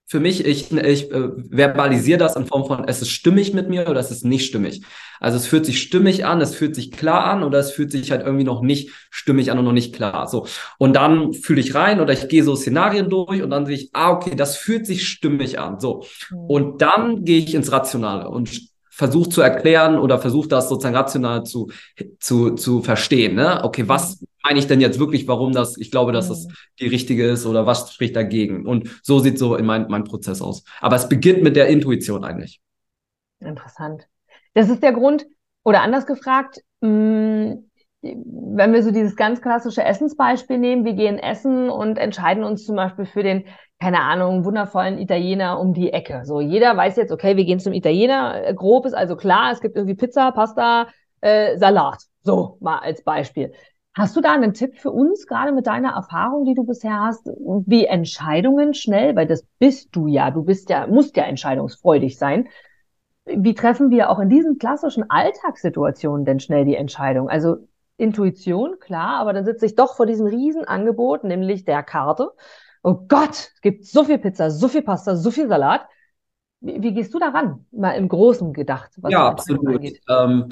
für mich, ich, ich äh, verbalisiere das in Form von, es ist stimmig mit mir oder es ist nicht stimmig. Also es fühlt sich stimmig an, es fühlt sich klar an oder es fühlt sich halt irgendwie noch nicht stimmig an und noch nicht klar. So. Und dann fühle ich rein oder ich gehe so Szenarien durch und dann sehe ich, ah, okay, das fühlt sich stimmig an. So. Mhm. Und dann gehe ich ins Rationale und versucht zu erklären oder versucht das sozusagen rational zu, zu, zu verstehen. Ne? Okay, was meine ich denn jetzt wirklich, warum das, ich glaube, dass das mhm. die richtige ist oder was spricht dagegen? Und so sieht so in mein, mein Prozess aus. Aber es beginnt mit der Intuition eigentlich. Interessant. Das ist der Grund, oder anders gefragt, mh, mm, wenn wir so dieses ganz klassische Essensbeispiel nehmen, wir gehen essen und entscheiden uns zum Beispiel für den, keine Ahnung, wundervollen Italiener um die Ecke. So, jeder weiß jetzt, okay, wir gehen zum Italiener. Äh, grob ist also klar, es gibt irgendwie Pizza, Pasta, äh, Salat. So, mal als Beispiel. Hast du da einen Tipp für uns, gerade mit deiner Erfahrung, die du bisher hast, wie Entscheidungen schnell, weil das bist du ja, du bist ja, musst ja entscheidungsfreudig sein. Wie treffen wir auch in diesen klassischen Alltagssituationen denn schnell die Entscheidung? Also Intuition, klar, aber dann sitze ich doch vor diesem Riesenangebot, nämlich der Karte. Oh Gott, es gibt so viel Pizza, so viel Pasta, so viel Salat. Wie, wie gehst du daran? Mal im Großen gedacht. ja, absolut. Ähm,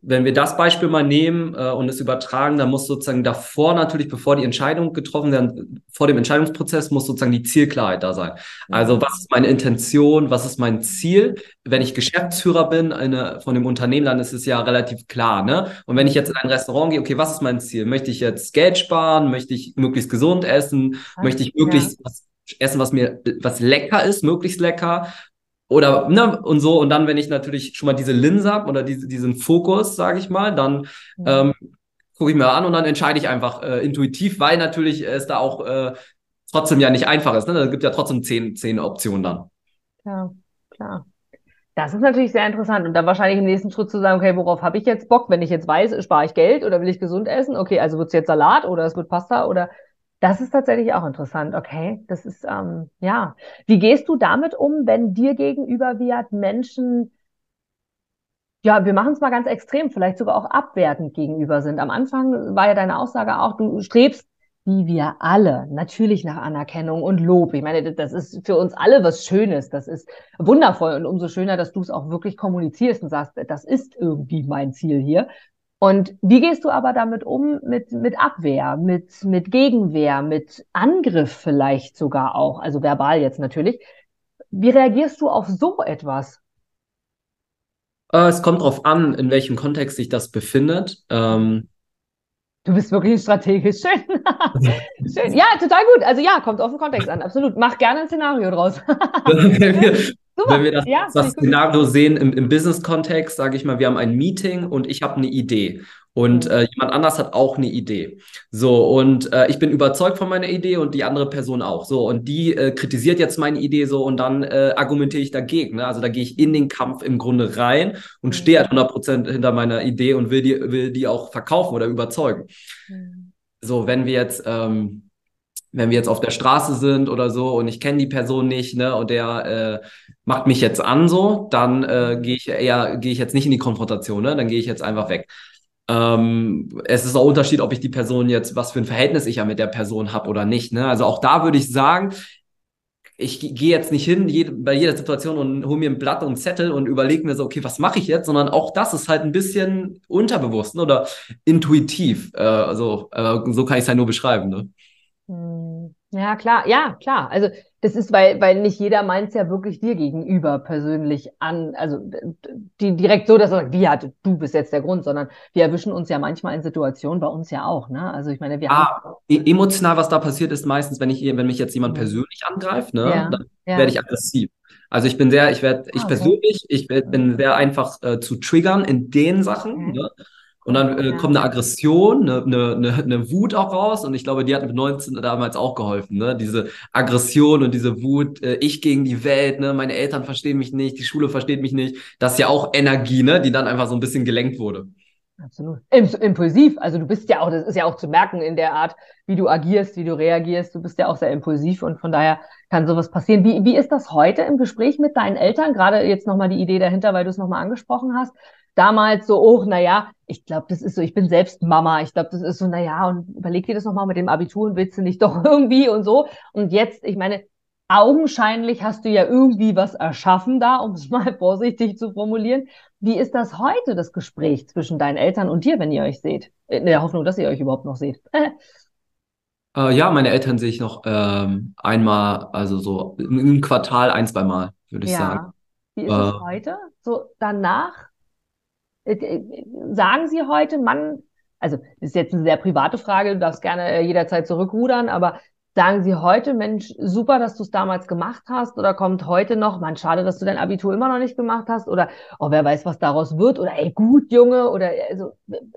wenn wir das Beispiel mal nehmen äh, und es übertragen, dann muss sozusagen davor natürlich, bevor die Entscheidung getroffen werden, vor dem Entscheidungsprozess muss sozusagen die Zielklarheit da sein. Also was ist meine Intention, was ist mein Ziel? Wenn ich Geschäftsführer bin eine, von dem Unternehmen, dann ist es ja relativ klar. Ne? Und wenn ich jetzt in ein Restaurant gehe, okay, was ist mein Ziel? Möchte ich jetzt Geld sparen? Möchte ich möglichst gesund essen? Möchte ich möglichst ja. was essen, was mir was lecker ist, möglichst lecker? Oder, ne, und so, und dann, wenn ich natürlich schon mal diese Linse habe oder diese, diesen Fokus, sage ich mal, dann ähm, gucke ich mir an und dann entscheide ich einfach äh, intuitiv, weil natürlich es da auch äh, trotzdem ja nicht einfach ist. Ne? Da gibt ja trotzdem zehn, zehn Optionen dann. Ja, klar. Das ist natürlich sehr interessant. Und dann wahrscheinlich im nächsten Schritt zu sagen, okay, worauf habe ich jetzt Bock? Wenn ich jetzt weiß, spare ich Geld oder will ich gesund essen? Okay, also wird es jetzt Salat oder es wird Pasta oder das ist tatsächlich auch interessant. Okay, das ist, ähm, ja. Wie gehst du damit um, wenn dir gegenüber wird Menschen, ja, wir machen es mal ganz extrem, vielleicht sogar auch abwertend gegenüber sind. Am Anfang war ja deine Aussage auch, du strebst, wie wir alle, natürlich nach Anerkennung und Lob. Ich meine, das ist für uns alle was Schönes. Das ist wundervoll und umso schöner, dass du es auch wirklich kommunizierst und sagst, das ist irgendwie mein Ziel hier. Und wie gehst du aber damit um mit, mit Abwehr, mit, mit Gegenwehr, mit Angriff vielleicht sogar auch, also verbal jetzt natürlich. Wie reagierst du auf so etwas? Äh, es kommt darauf an, in welchem Kontext sich das befindet. Ähm, du bist wirklich strategisch. Schön. Schön. Ja, total gut. Also ja, kommt auf den Kontext an. Absolut. Mach gerne ein Szenario draus. Super. Wenn wir das, ja, das Szenario sehen im, im Business-Kontext, sage ich mal, wir haben ein Meeting und ich habe eine Idee. Und mhm. äh, jemand anders hat auch eine Idee. So, und äh, ich bin überzeugt von meiner Idee und die andere Person auch. So, und die äh, kritisiert jetzt meine Idee so und dann äh, argumentiere ich dagegen. Ne? Also da gehe ich in den Kampf im Grunde rein und mhm. stehe halt 100% hinter meiner Idee und will die, will die auch verkaufen oder überzeugen. Mhm. So, wenn wir jetzt ähm, wenn wir jetzt auf der Straße sind oder so und ich kenne die Person nicht, ne, und der äh, macht mich jetzt an so, dann äh, gehe ich eher, gehe ich jetzt nicht in die Konfrontation, ne? Dann gehe ich jetzt einfach weg. Ähm, es ist auch Unterschied, ob ich die Person jetzt, was für ein Verhältnis ich ja mit der Person habe oder nicht. Ne? Also auch da würde ich sagen, ich gehe jetzt nicht hin jede, bei jeder Situation und hole mir ein Blatt und einen Zettel und überlege mir so, okay, was mache ich jetzt, sondern auch das ist halt ein bisschen unterbewusst ne? oder intuitiv. Äh, also äh, so kann ich es halt nur beschreiben. Ne? Hm. Ja, klar, ja, klar. Also das ist, weil, weil nicht jeder meint es ja wirklich dir gegenüber persönlich an, also die, direkt so, dass er sagt, wie hat, du bist jetzt der Grund, sondern wir erwischen uns ja manchmal in Situationen bei uns ja auch, ne? Also ich meine, wir ah, haben. E-, emotional, was da passiert ist, meistens, wenn ich, wenn mich jetzt jemand persönlich angreift, ne, ja, dann ja. werde ich aggressiv. Also ich bin sehr, ich werde, ich ah, okay. persönlich, ich werd, bin sehr einfach äh, zu triggern in den Sachen, okay. ne? Und dann äh, kommt eine Aggression, eine, eine, eine, Wut auch raus. Und ich glaube, die hat mit 19 damals auch geholfen. Ne? Diese Aggression und diese Wut, äh, ich gegen die Welt, ne? meine Eltern verstehen mich nicht, die Schule versteht mich nicht. Das ist ja auch Energie, ne? die dann einfach so ein bisschen gelenkt wurde. Absolut. Impulsiv. Also du bist ja auch, das ist ja auch zu merken in der Art, wie du agierst, wie du reagierst. Du bist ja auch sehr impulsiv und von daher kann sowas passieren. Wie, wie ist das heute im Gespräch mit deinen Eltern? Gerade jetzt nochmal die Idee dahinter, weil du es nochmal angesprochen hast damals so, oh, naja, ich glaube, das ist so, ich bin selbst Mama, ich glaube, das ist so, naja, und überleg dir das nochmal mit dem Abitur und willst du nicht doch irgendwie und so. Und jetzt, ich meine, augenscheinlich hast du ja irgendwie was erschaffen da, um es mal vorsichtig zu formulieren. Wie ist das heute, das Gespräch zwischen deinen Eltern und dir, wenn ihr euch seht? In der Hoffnung, dass ihr euch überhaupt noch seht. Äh, ja, meine Eltern sehe ich noch ähm, einmal, also so im Quartal ein, zwei Mal, würde ich ja. sagen. Wie ist äh, es heute? So danach? Äh, äh, sagen Sie heute, Mann, also das ist jetzt eine sehr private Frage, du darfst gerne äh, jederzeit zurückrudern, aber Sagen Sie heute, Mensch, super, dass du es damals gemacht hast? Oder kommt heute noch, man, schade, dass du dein Abitur immer noch nicht gemacht hast? Oder, oh, wer weiß, was daraus wird? Oder, ey, gut, Junge? Oder, also,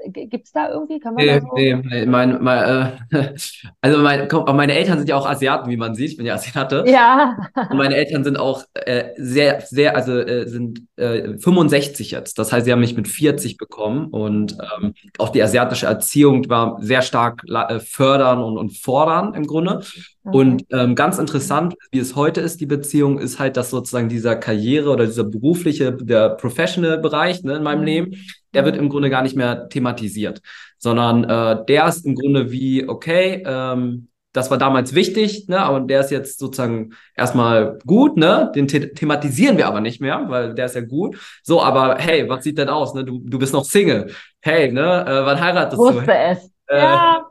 gibt's da irgendwie? Kann man nee, da so? nee, mein, mein, äh, also mein, meine Eltern sind ja auch Asiaten, wie man sieht. Ich bin ja Asiate. Ja. Und meine Eltern sind auch äh, sehr, sehr, also äh, sind äh, 65 jetzt. Das heißt, sie haben mich mit 40 bekommen. Und ähm, auch die asiatische Erziehung war sehr stark äh, fördern und, und fordern im Grunde. Okay. Und ähm, ganz interessant, wie es heute ist, die Beziehung, ist halt, dass sozusagen dieser Karriere oder dieser berufliche, der Professional-Bereich ne, in meinem mhm. Leben, der wird im Grunde gar nicht mehr thematisiert, sondern äh, der ist im Grunde wie, okay, ähm, das war damals wichtig, ne, aber der ist jetzt sozusagen erstmal gut, ne? Den the thematisieren wir aber nicht mehr, weil der ist ja gut. So, aber hey, was sieht denn aus, ne? Du, du bist noch Single. Hey, ne? Äh, wann heiratest Wusste du? es. Äh, ja.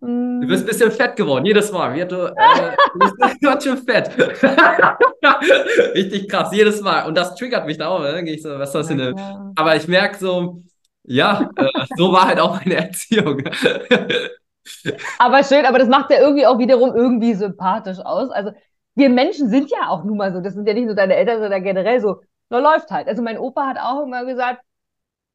Du bist ein bisschen fett geworden, jedes Mal. Wie, du, äh, du bist ganz schön fett. Richtig krass, jedes Mal. Und das triggert mich da auch. Ne? Ich so, was ist das denn? Ja, aber ich merke so, ja, äh, so war halt auch meine Erziehung. aber schön, aber das macht ja irgendwie auch wiederum irgendwie sympathisch aus. Also wir Menschen sind ja auch nun mal so, das sind ja nicht nur deine Eltern, sondern generell so, na läuft halt. Also mein Opa hat auch immer gesagt,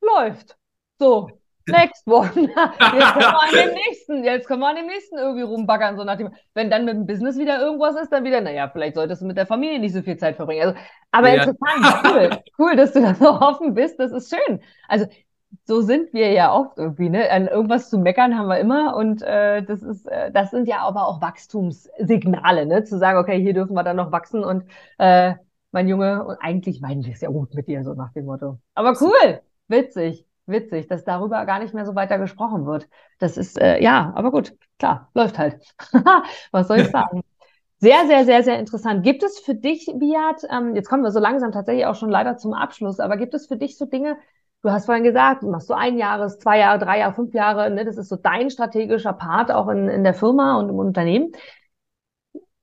läuft. So, Next one. Jetzt können wir an dem nächsten, jetzt können wir an dem nächsten irgendwie rumbaggern, so nach dem, wenn dann mit dem Business wieder irgendwas ist, dann wieder, naja, vielleicht solltest du mit der Familie nicht so viel Zeit verbringen. Also, aber ja. interessant, cool, cool, dass du da so offen bist, das ist schön. Also, so sind wir ja oft irgendwie, ne? An irgendwas zu meckern haben wir immer und äh, das ist, äh, das sind ja aber auch Wachstumssignale, ne? Zu sagen, okay, hier dürfen wir dann noch wachsen und äh, mein Junge, und eigentlich meinen wir es ja gut mit dir, so nach dem Motto. Aber cool, witzig witzig, dass darüber gar nicht mehr so weiter gesprochen wird. Das ist, äh, ja, aber gut, klar, läuft halt. Was soll ich sagen? Sehr, sehr, sehr, sehr interessant. Gibt es für dich, Biat, ähm, jetzt kommen wir so langsam tatsächlich auch schon leider zum Abschluss, aber gibt es für dich so Dinge, du hast vorhin gesagt, du machst so ein Jahres, zwei Jahre, drei Jahre, fünf Jahre, ne, das ist so dein strategischer Part auch in, in der Firma und im Unternehmen.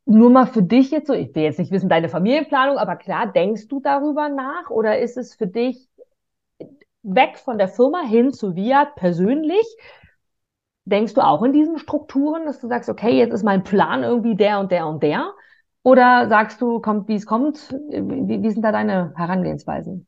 Nur mal für dich jetzt so, ich will jetzt nicht wissen, deine Familienplanung, aber klar, denkst du darüber nach oder ist es für dich weg von der Firma hin zu Viat persönlich. Denkst du auch in diesen Strukturen, dass du sagst, okay, jetzt ist mein Plan irgendwie der und der und der? Oder sagst du, kommt, wie es kommt? Wie, wie sind da deine Herangehensweisen?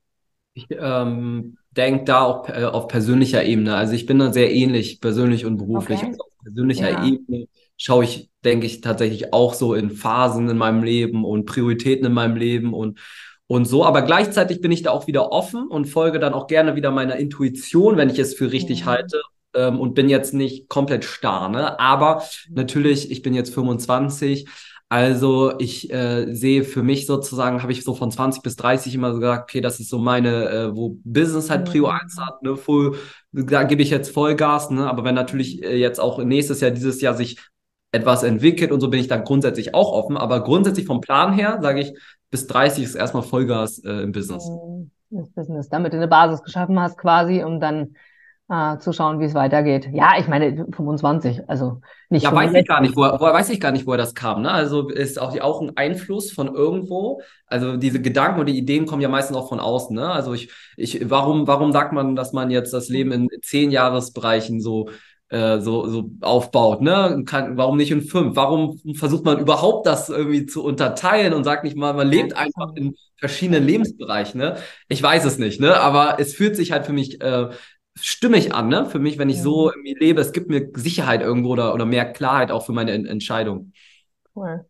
Ich ähm, denke da auch äh, auf persönlicher Ebene. Also ich bin da sehr ähnlich, persönlich und beruflich. Okay. Also auf persönlicher Ja. Ebene schaue ich, denke ich, tatsächlich auch so in Phasen in meinem Leben und Prioritäten in meinem Leben und, und so. Aber gleichzeitig bin ich da auch wieder offen und folge dann auch gerne wieder meiner Intuition, wenn ich es für richtig Mhm. halte. Ähm, und bin jetzt nicht komplett starr, ne? Aber natürlich, ich bin jetzt 25. Also ich äh, sehe für mich sozusagen, habe ich so von 20 bis 30 immer so gesagt, okay, das ist so meine, äh, wo Business halt Prio 1 Mhm. hat, ne, voll, da gebe ich jetzt Vollgas, ne, aber wenn natürlich äh, jetzt auch nächstes Jahr, dieses Jahr sich etwas entwickelt und so bin ich dann grundsätzlich auch offen, aber grundsätzlich vom Plan her sage ich, bis 30 ist erstmal Vollgas äh, im Business. Das Business, damit du eine Basis geschaffen hast quasi, um dann äh, zu schauen, wie es weitergeht. Ja, ich meine 25, also nicht Ja, weiß ich gar 65. nicht, woher, woher weiß ich gar nicht, woher das kam, ne? Also ist auch, auch ein Einfluss von irgendwo. Also diese Gedanken und die Ideen kommen ja meistens auch von außen, ne? Also ich, ich, warum, warum sagt man, dass man jetzt das Leben in zehn Jahresbereichen so, äh, so, so aufbaut, ne? Kann, warum nicht in fünf? Warum versucht man überhaupt das irgendwie zu unterteilen und sagt nicht mal, man Ja, lebt einfach in verschiedenen Lebensbereichen, ne? Ich weiß es nicht, ne? Aber es fühlt sich halt für mich äh, stimmig an, ne? Für mich, wenn ich so Mhm. irgendwie lebe, es gibt mir Sicherheit irgendwo oder, oder mehr Klarheit auch für meine En- Entscheidung. Cool.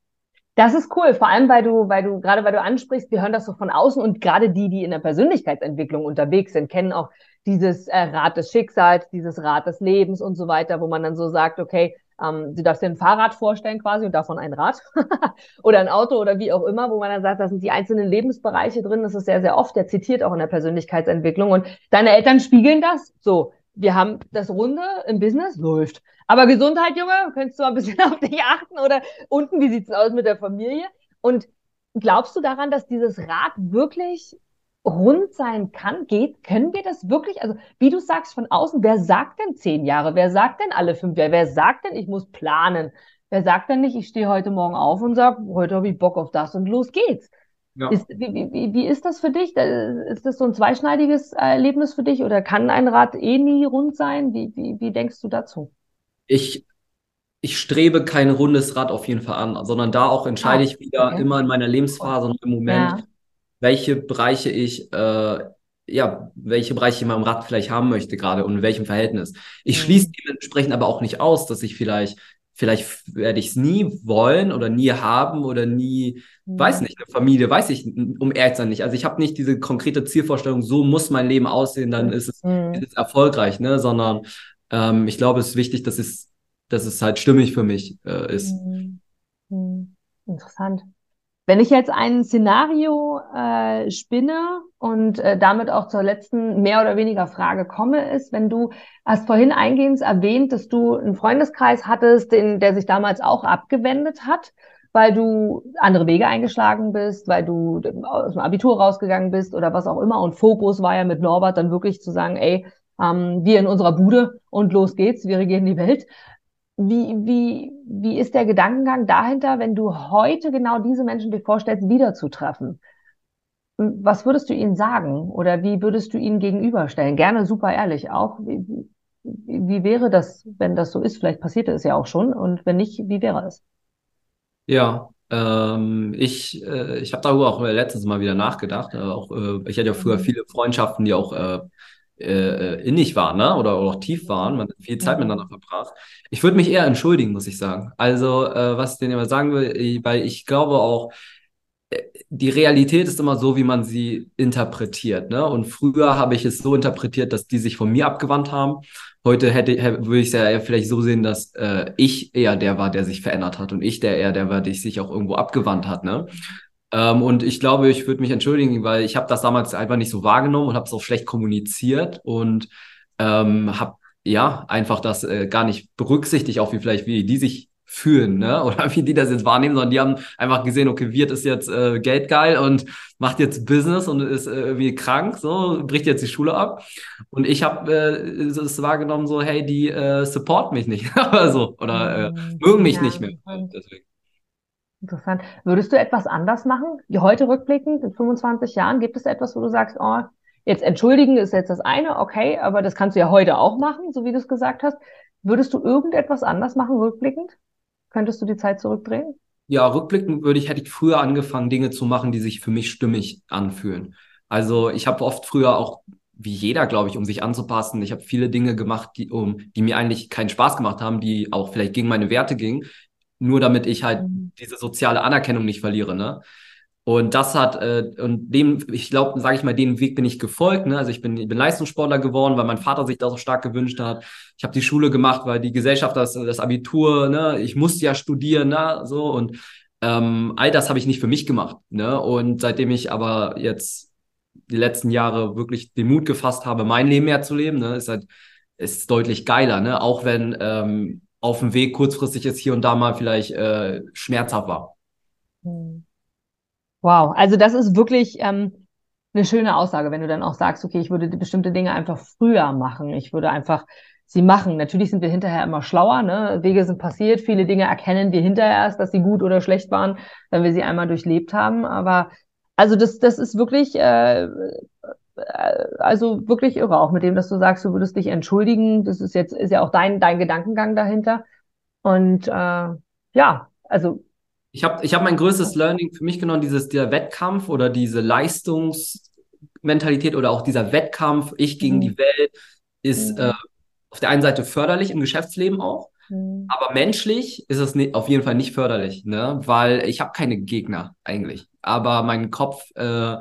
Das ist cool, vor allem weil du, weil du, gerade weil du ansprichst, wir hören das so von außen und gerade die, die in der Persönlichkeitsentwicklung unterwegs sind, kennen auch dieses äh, Rad des Schicksals, dieses Rad des Lebens und so weiter, wo man dann so sagt, okay, ähm, du darfst dir ein Fahrrad vorstellen quasi und davon ein Rad oder ein Auto oder wie auch immer, wo man dann sagt, das sind die einzelnen Lebensbereiche drin, das ist sehr, sehr oft, der zitiert auch in der Persönlichkeitsentwicklung und deine Eltern spiegeln das so. Wir haben das Runde im Business, läuft. Aber Gesundheit, Junge, könntest du mal ein bisschen auf dich achten oder unten, wie sieht's aus mit der Familie? Und glaubst du daran, dass dieses Rad wirklich rund sein kann? Geht, können wir das wirklich? Also, wie du sagst von außen, wer sagt denn zehn Jahre? Wer sagt denn alle fünf Jahre? Wer sagt denn, ich muss planen? Wer sagt denn nicht, ich stehe heute Morgen auf und sage, heute habe ich Bock auf das und los geht's? Ja. Ist, wie, wie, wie ist das für dich? Ist das so ein zweischneidiges Erlebnis für dich oder kann ein Rad eh nie rund sein? Wie, wie, wie denkst du dazu? Ich, ich strebe kein rundes Rad auf jeden Fall an, sondern da auch entscheide Ah, ich wieder okay. immer in meiner Lebensphase und im Moment, Ja. Welche Bereiche ich, äh, ja, welche Bereiche ich in meinem Rad vielleicht haben möchte gerade und in welchem Verhältnis. Ich schließe Hm. dementsprechend aber auch nicht aus, dass ich vielleicht, vielleicht werde ich es nie wollen oder nie haben oder nie, weiß Hm. nicht, eine Familie, weiß ich, um ehrlich zu sein nicht. Also ich habe nicht diese konkrete Zielvorstellung, so muss mein Leben aussehen, dann ist es, ist Hm. es erfolgreich, ne? Sondern ähm, ich glaube, es ist wichtig, dass es, dass es halt stimmig für mich äh, ist. Hm. Hm. Interessant. Wenn ich jetzt ein Szenario äh, spinne und äh, damit auch zur letzten mehr oder weniger Frage komme, ist, wenn du hast vorhin eingehend erwähnt, dass du einen Freundeskreis hattest, den, der sich damals auch abgewendet hat, weil du andere Wege eingeschlagen bist, weil du aus dem Abitur rausgegangen bist oder was auch immer. Und Fokus war ja mit Norbert dann wirklich zu sagen, ey, ähm, wir in unserer Bude und los geht's, wir regieren die Welt. Wie, wie, wie ist der Gedankengang dahinter, wenn du heute genau diese Menschen dir vorstellst, wiederzutreffen? Was würdest du ihnen sagen oder wie würdest du ihnen gegenüberstellen? Gerne super ehrlich auch. Wie, wie, wäre das, wenn das so ist? Vielleicht passierte es ja auch schon und wenn nicht, wie wäre es? Ja, ähm, ich, äh, ich habe darüber auch letztens mal wieder nachgedacht. Äh, auch, äh, ich hatte ja früher Mhm. viele Freundschaften, die auch äh, äh, innig waren, ne? Oder, oder auch tief waren. Man hat viel Zeit Mhm. miteinander verbracht. Ich würde mich eher entschuldigen, muss ich sagen. Also, äh, was ich denen immer sagen will, ich- weil ich glaube auch, äh, die Realität ist immer so, wie man sie interpretiert, ne? Und früher habe ich es so interpretiert, dass die sich von mir abgewandt haben. Heute hätte, hä- würde ich es ja vielleicht so sehen, dass äh, ich eher der war, der sich verändert hat und ich der eher der war, der sich auch irgendwo abgewandt hat, ne? Ähm, und ich glaube, ich würde mich entschuldigen, weil ich habe das damals einfach nicht so wahrgenommen und habe es auch schlecht kommuniziert und ähm, habe ja einfach das äh, gar nicht berücksichtigt, auch wie vielleicht wie die sich fühlen, ne? Oder wie die das jetzt wahrnehmen, sondern die haben einfach gesehen, okay, Wirt ist jetzt äh, geldgeil und macht jetzt Business und ist äh, irgendwie krank, so bricht jetzt die Schule ab. Und ich habe äh, es wahrgenommen, so hey, die äh, support mich nicht, oder so oder äh, Mhm. mögen mich Ja, nicht mehr. Deswegen. Interessant. Würdest du etwas anders machen? Heute rückblickend, in 25 Jahren, gibt es etwas, wo du sagst, oh, jetzt entschuldigen ist jetzt das eine, okay, aber das kannst du ja heute auch machen, so wie du es gesagt hast. Würdest du irgendetwas anders machen, rückblickend? Könntest du die Zeit zurückdrehen? Ja, rückblickend würde ich, hätte ich früher angefangen, Dinge zu machen, die sich für mich stimmig anfühlen. Also ich habe oft früher auch, wie jeder, glaube ich, um sich anzupassen, ich habe viele Dinge gemacht, die, um, die mir eigentlich keinen Spaß gemacht haben, die auch vielleicht gegen meine Werte gingen, nur damit ich halt mhm. diese soziale Anerkennung nicht verliere, ne? Und das hat, äh, und dem, ich glaube, sage ich mal, den Weg bin ich gefolgt. Ne? Also ich bin, ich bin Leistungssportler geworden, weil mein Vater sich das so stark gewünscht hat. Ich habe die Schule gemacht, weil die Gesellschaft, das, das Abitur, ne, ich musste ja studieren, ne, so und ähm, all das habe ich nicht für mich gemacht. Ne? Und seitdem ich aber jetzt die letzten Jahre wirklich den Mut gefasst habe, mein Leben mehr zu leben, ne, ist halt ist deutlich geiler, ne? Auch wenn ähm, auf dem Weg kurzfristig es hier und da mal vielleicht äh, schmerzhaft war. Hm. Wow, also das ist wirklich ähm, eine schöne Aussage, wenn du dann auch sagst, okay, ich würde bestimmte Dinge einfach früher machen. Ich würde einfach sie machen. Natürlich sind wir hinterher immer schlauer, ne? Wege sind passiert, viele Dinge erkennen wir hinterher erst, dass sie gut oder schlecht waren, wenn wir sie einmal durchlebt haben. Aber also das, das ist wirklich, äh, also wirklich irre, auch mit dem, dass du sagst, du würdest dich entschuldigen. Das ist jetzt, ist ja auch dein, dein Gedankengang dahinter. Und äh, ja, also ich habe ich hab mein größtes Learning für mich genommen, dieses der Wettkampf oder diese Leistungsmentalität oder auch dieser Wettkampf, ich gegen mhm. die Welt, ist mhm. äh, auf der einen Seite förderlich im Geschäftsleben auch, mhm. aber menschlich ist es auf jeden Fall nicht förderlich, ne? weil ich habe keine Gegner eigentlich. Aber mein Kopf äh,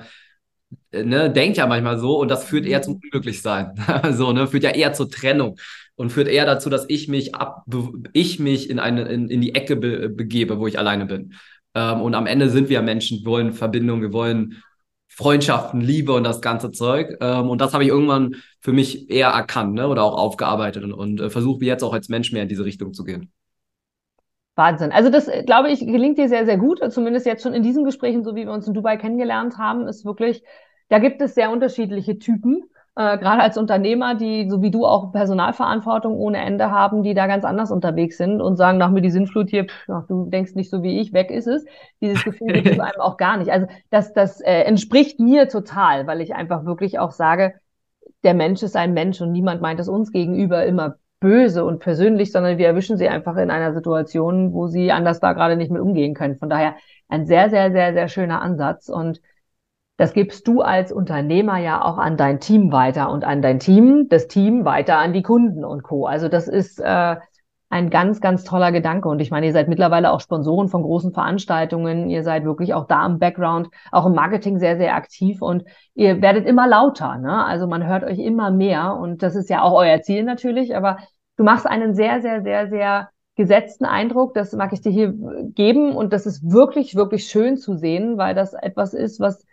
ne, denkt ja manchmal so und das führt eher zum mhm. Unglücklichsein. so, ne, führt ja eher zur Trennung und führt eher dazu, dass ich mich ab, ich mich in eine, in, in die Ecke be, begebe, wo ich alleine bin. Ähm, und am Ende sind wir Menschen, wir wollen Verbindung, wir wollen Freundschaften, Liebe und das ganze Zeug. Ähm, und das habe ich irgendwann für mich eher erkannt, ne, oder auch aufgearbeitet und, und äh, versuche jetzt auch als Mensch mehr in diese Richtung zu gehen. Wahnsinn. Also das, glaube ich, gelingt dir sehr, sehr gut. Zumindest jetzt schon in diesen Gesprächen, so wie wir uns in Dubai kennengelernt haben, ist wirklich, da gibt es sehr unterschiedliche Typen äh, gerade als Unternehmer, die so wie du auch Personalverantwortung ohne Ende haben, die da ganz anders unterwegs sind und sagen, nach mir die Sinnflut hier, pff, du denkst nicht so wie ich, weg ist es. Dieses Gefühl gibt es einem auch gar nicht. Also das, das äh, entspricht mir total, weil ich einfach wirklich auch sage, der Mensch ist ein Mensch und niemand meint es uns gegenüber immer böse und persönlich, sondern wir erwischen sie einfach in einer Situation, wo sie anders da gerade nicht mit umgehen können. Von daher ein sehr, sehr, sehr, sehr schöner Ansatz und das gibst du als Unternehmer ja auch an dein Team weiter und an dein Team, das Team weiter an die Kunden und Co. Also das ist äh, ein ganz, ganz toller Gedanke. Und ich meine, ihr seid mittlerweile auch Sponsoren von großen Veranstaltungen. Ihr seid wirklich auch da im Background, auch im Marketing sehr, sehr aktiv und ihr werdet immer lauter. Ne? Also man hört euch immer mehr und das ist ja auch euer Ziel natürlich. Aber du machst einen sehr, sehr, sehr, sehr gesetzten Eindruck. Das mag ich dir hier geben und das ist wirklich, wirklich schön zu sehen, weil das etwas ist, was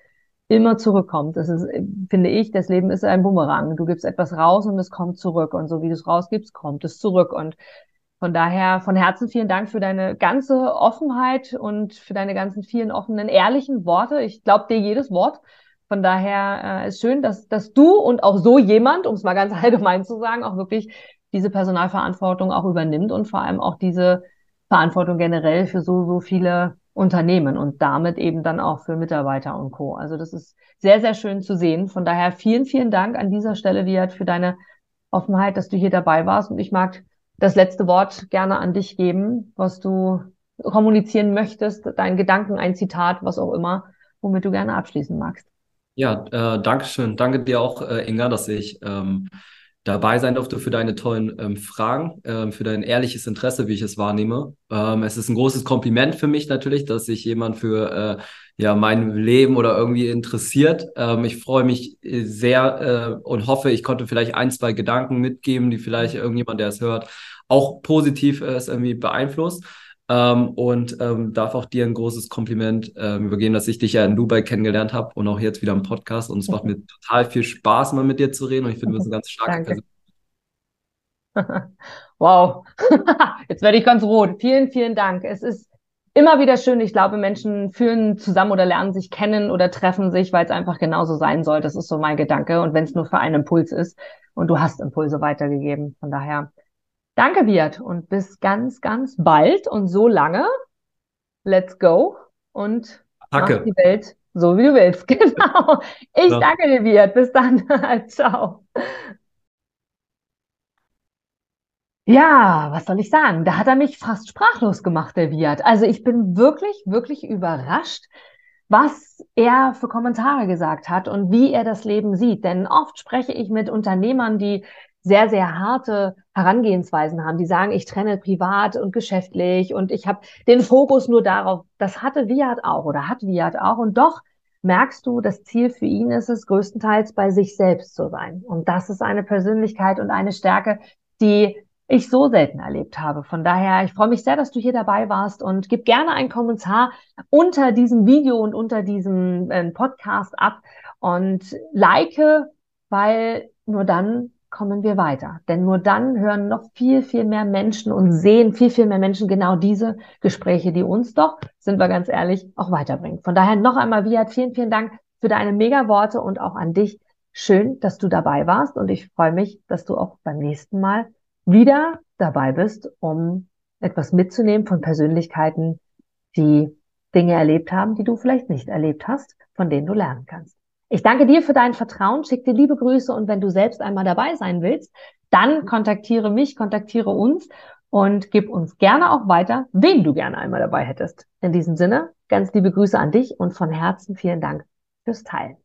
immer zurückkommt. Das ist, finde ich, das Leben ist ein Bumerang. Du gibst etwas raus und es kommt zurück. Und so wie du es rausgibst, kommt es zurück. Und von daher von Herzen vielen Dank für deine ganze Offenheit und für deine ganzen vielen offenen, ehrlichen Worte. Ich glaube dir jedes Wort. Von daher äh, ist schön, dass, dass du und auch so jemand, um es mal ganz allgemein zu sagen, auch wirklich diese Personalverantwortung auch übernimmt und vor allem auch diese Verantwortung generell für so, so viele Unternehmen und damit eben dann auch für Mitarbeiter und Co. Also das ist sehr, sehr schön zu sehen. Von daher vielen, vielen Dank an dieser Stelle, Viat, für deine Offenheit, dass du hier dabei warst. Und ich mag das letzte Wort gerne an dich geben, was du kommunizieren möchtest, deinen Gedanken, ein Zitat, was auch immer, womit du gerne abschließen magst. Ja, äh, danke schön. Danke dir auch, äh, Inga, dass ich ähm, dabei sein durfte für deine tollen ähm, Fragen, ähm, für dein ehrliches Interesse, wie ich es wahrnehme. Ähm, es ist ein großes Kompliment für mich natürlich, dass sich jemand für äh, ja mein Leben oder irgendwie interessiert. Ähm, ich freue mich äh, sehr äh, und hoffe, ich konnte vielleicht ein, zwei Gedanken mitgeben, die vielleicht irgendjemand, der es hört, auch positiv äh, es irgendwie beeinflusst. Ähm, und ähm, darf auch dir ein großes Kompliment ähm, übergeben, dass ich dich ja in Dubai kennengelernt habe und auch jetzt wieder im Podcast. Und es macht mir total viel Spaß, mal mit dir zu reden. Und ich finde, du bist eine ganz starke Person. wow, jetzt werde ich ganz rot. Vielen, vielen Dank. Es ist immer wieder schön. Ich glaube, Menschen fühlen zusammen oder lernen sich kennen oder treffen sich, weil es einfach genauso sein soll. Das ist so mein Gedanke. Und wenn es nur für einen Impuls ist und du hast Impulse weitergegeben. Von daher Danke, Biat, und bis ganz, ganz bald und so lange. Let's go und Danke. mach die Welt so, wie du willst. Genau. Ich ja. danke dir, Biat. Bis dann. Ciao. Ja, was soll ich sagen? Da hat er mich fast sprachlos gemacht, der Viat. Also ich bin wirklich, wirklich überrascht, was er für Kommentare gesagt hat und wie er das Leben sieht. Denn oft spreche ich mit Unternehmern, die sehr, sehr harte Herangehensweisen haben. Die sagen, ich trenne privat und geschäftlich und ich habe den Fokus nur darauf. Das hatte Viat auch oder hat Viat auch. Und doch merkst du, das Ziel für ihn ist es, größtenteils bei sich selbst zu sein. Und das ist eine Persönlichkeit und eine Stärke, die ich so selten erlebt habe. Von daher, ich freue mich sehr, dass du hier dabei warst und gib gerne einen Kommentar unter diesem Video und unter diesem äh, Podcast ab und like, weil nur dann kommen wir weiter. Denn nur dann hören noch viel, viel mehr Menschen und sehen viel, viel mehr Menschen genau diese Gespräche, die uns doch, sind wir ganz ehrlich, auch weiterbringen. Von daher noch einmal, Viat, vielen, vielen Dank für deine Mega-Worte und auch an dich. Schön, dass du dabei warst und ich freue mich, dass du auch beim nächsten Mal wieder dabei bist, um etwas mitzunehmen von Persönlichkeiten, die Dinge erlebt haben, die du vielleicht nicht erlebt hast, von denen du lernen kannst. Ich danke dir für dein Vertrauen, schick dir liebe Grüße und wenn du selbst einmal dabei sein willst, dann kontaktiere mich, kontaktiere uns und gib uns gerne auch weiter, wen du gerne einmal dabei hättest. In diesem Sinne, ganz liebe Grüße an dich und von Herzen vielen Dank fürs Teilen.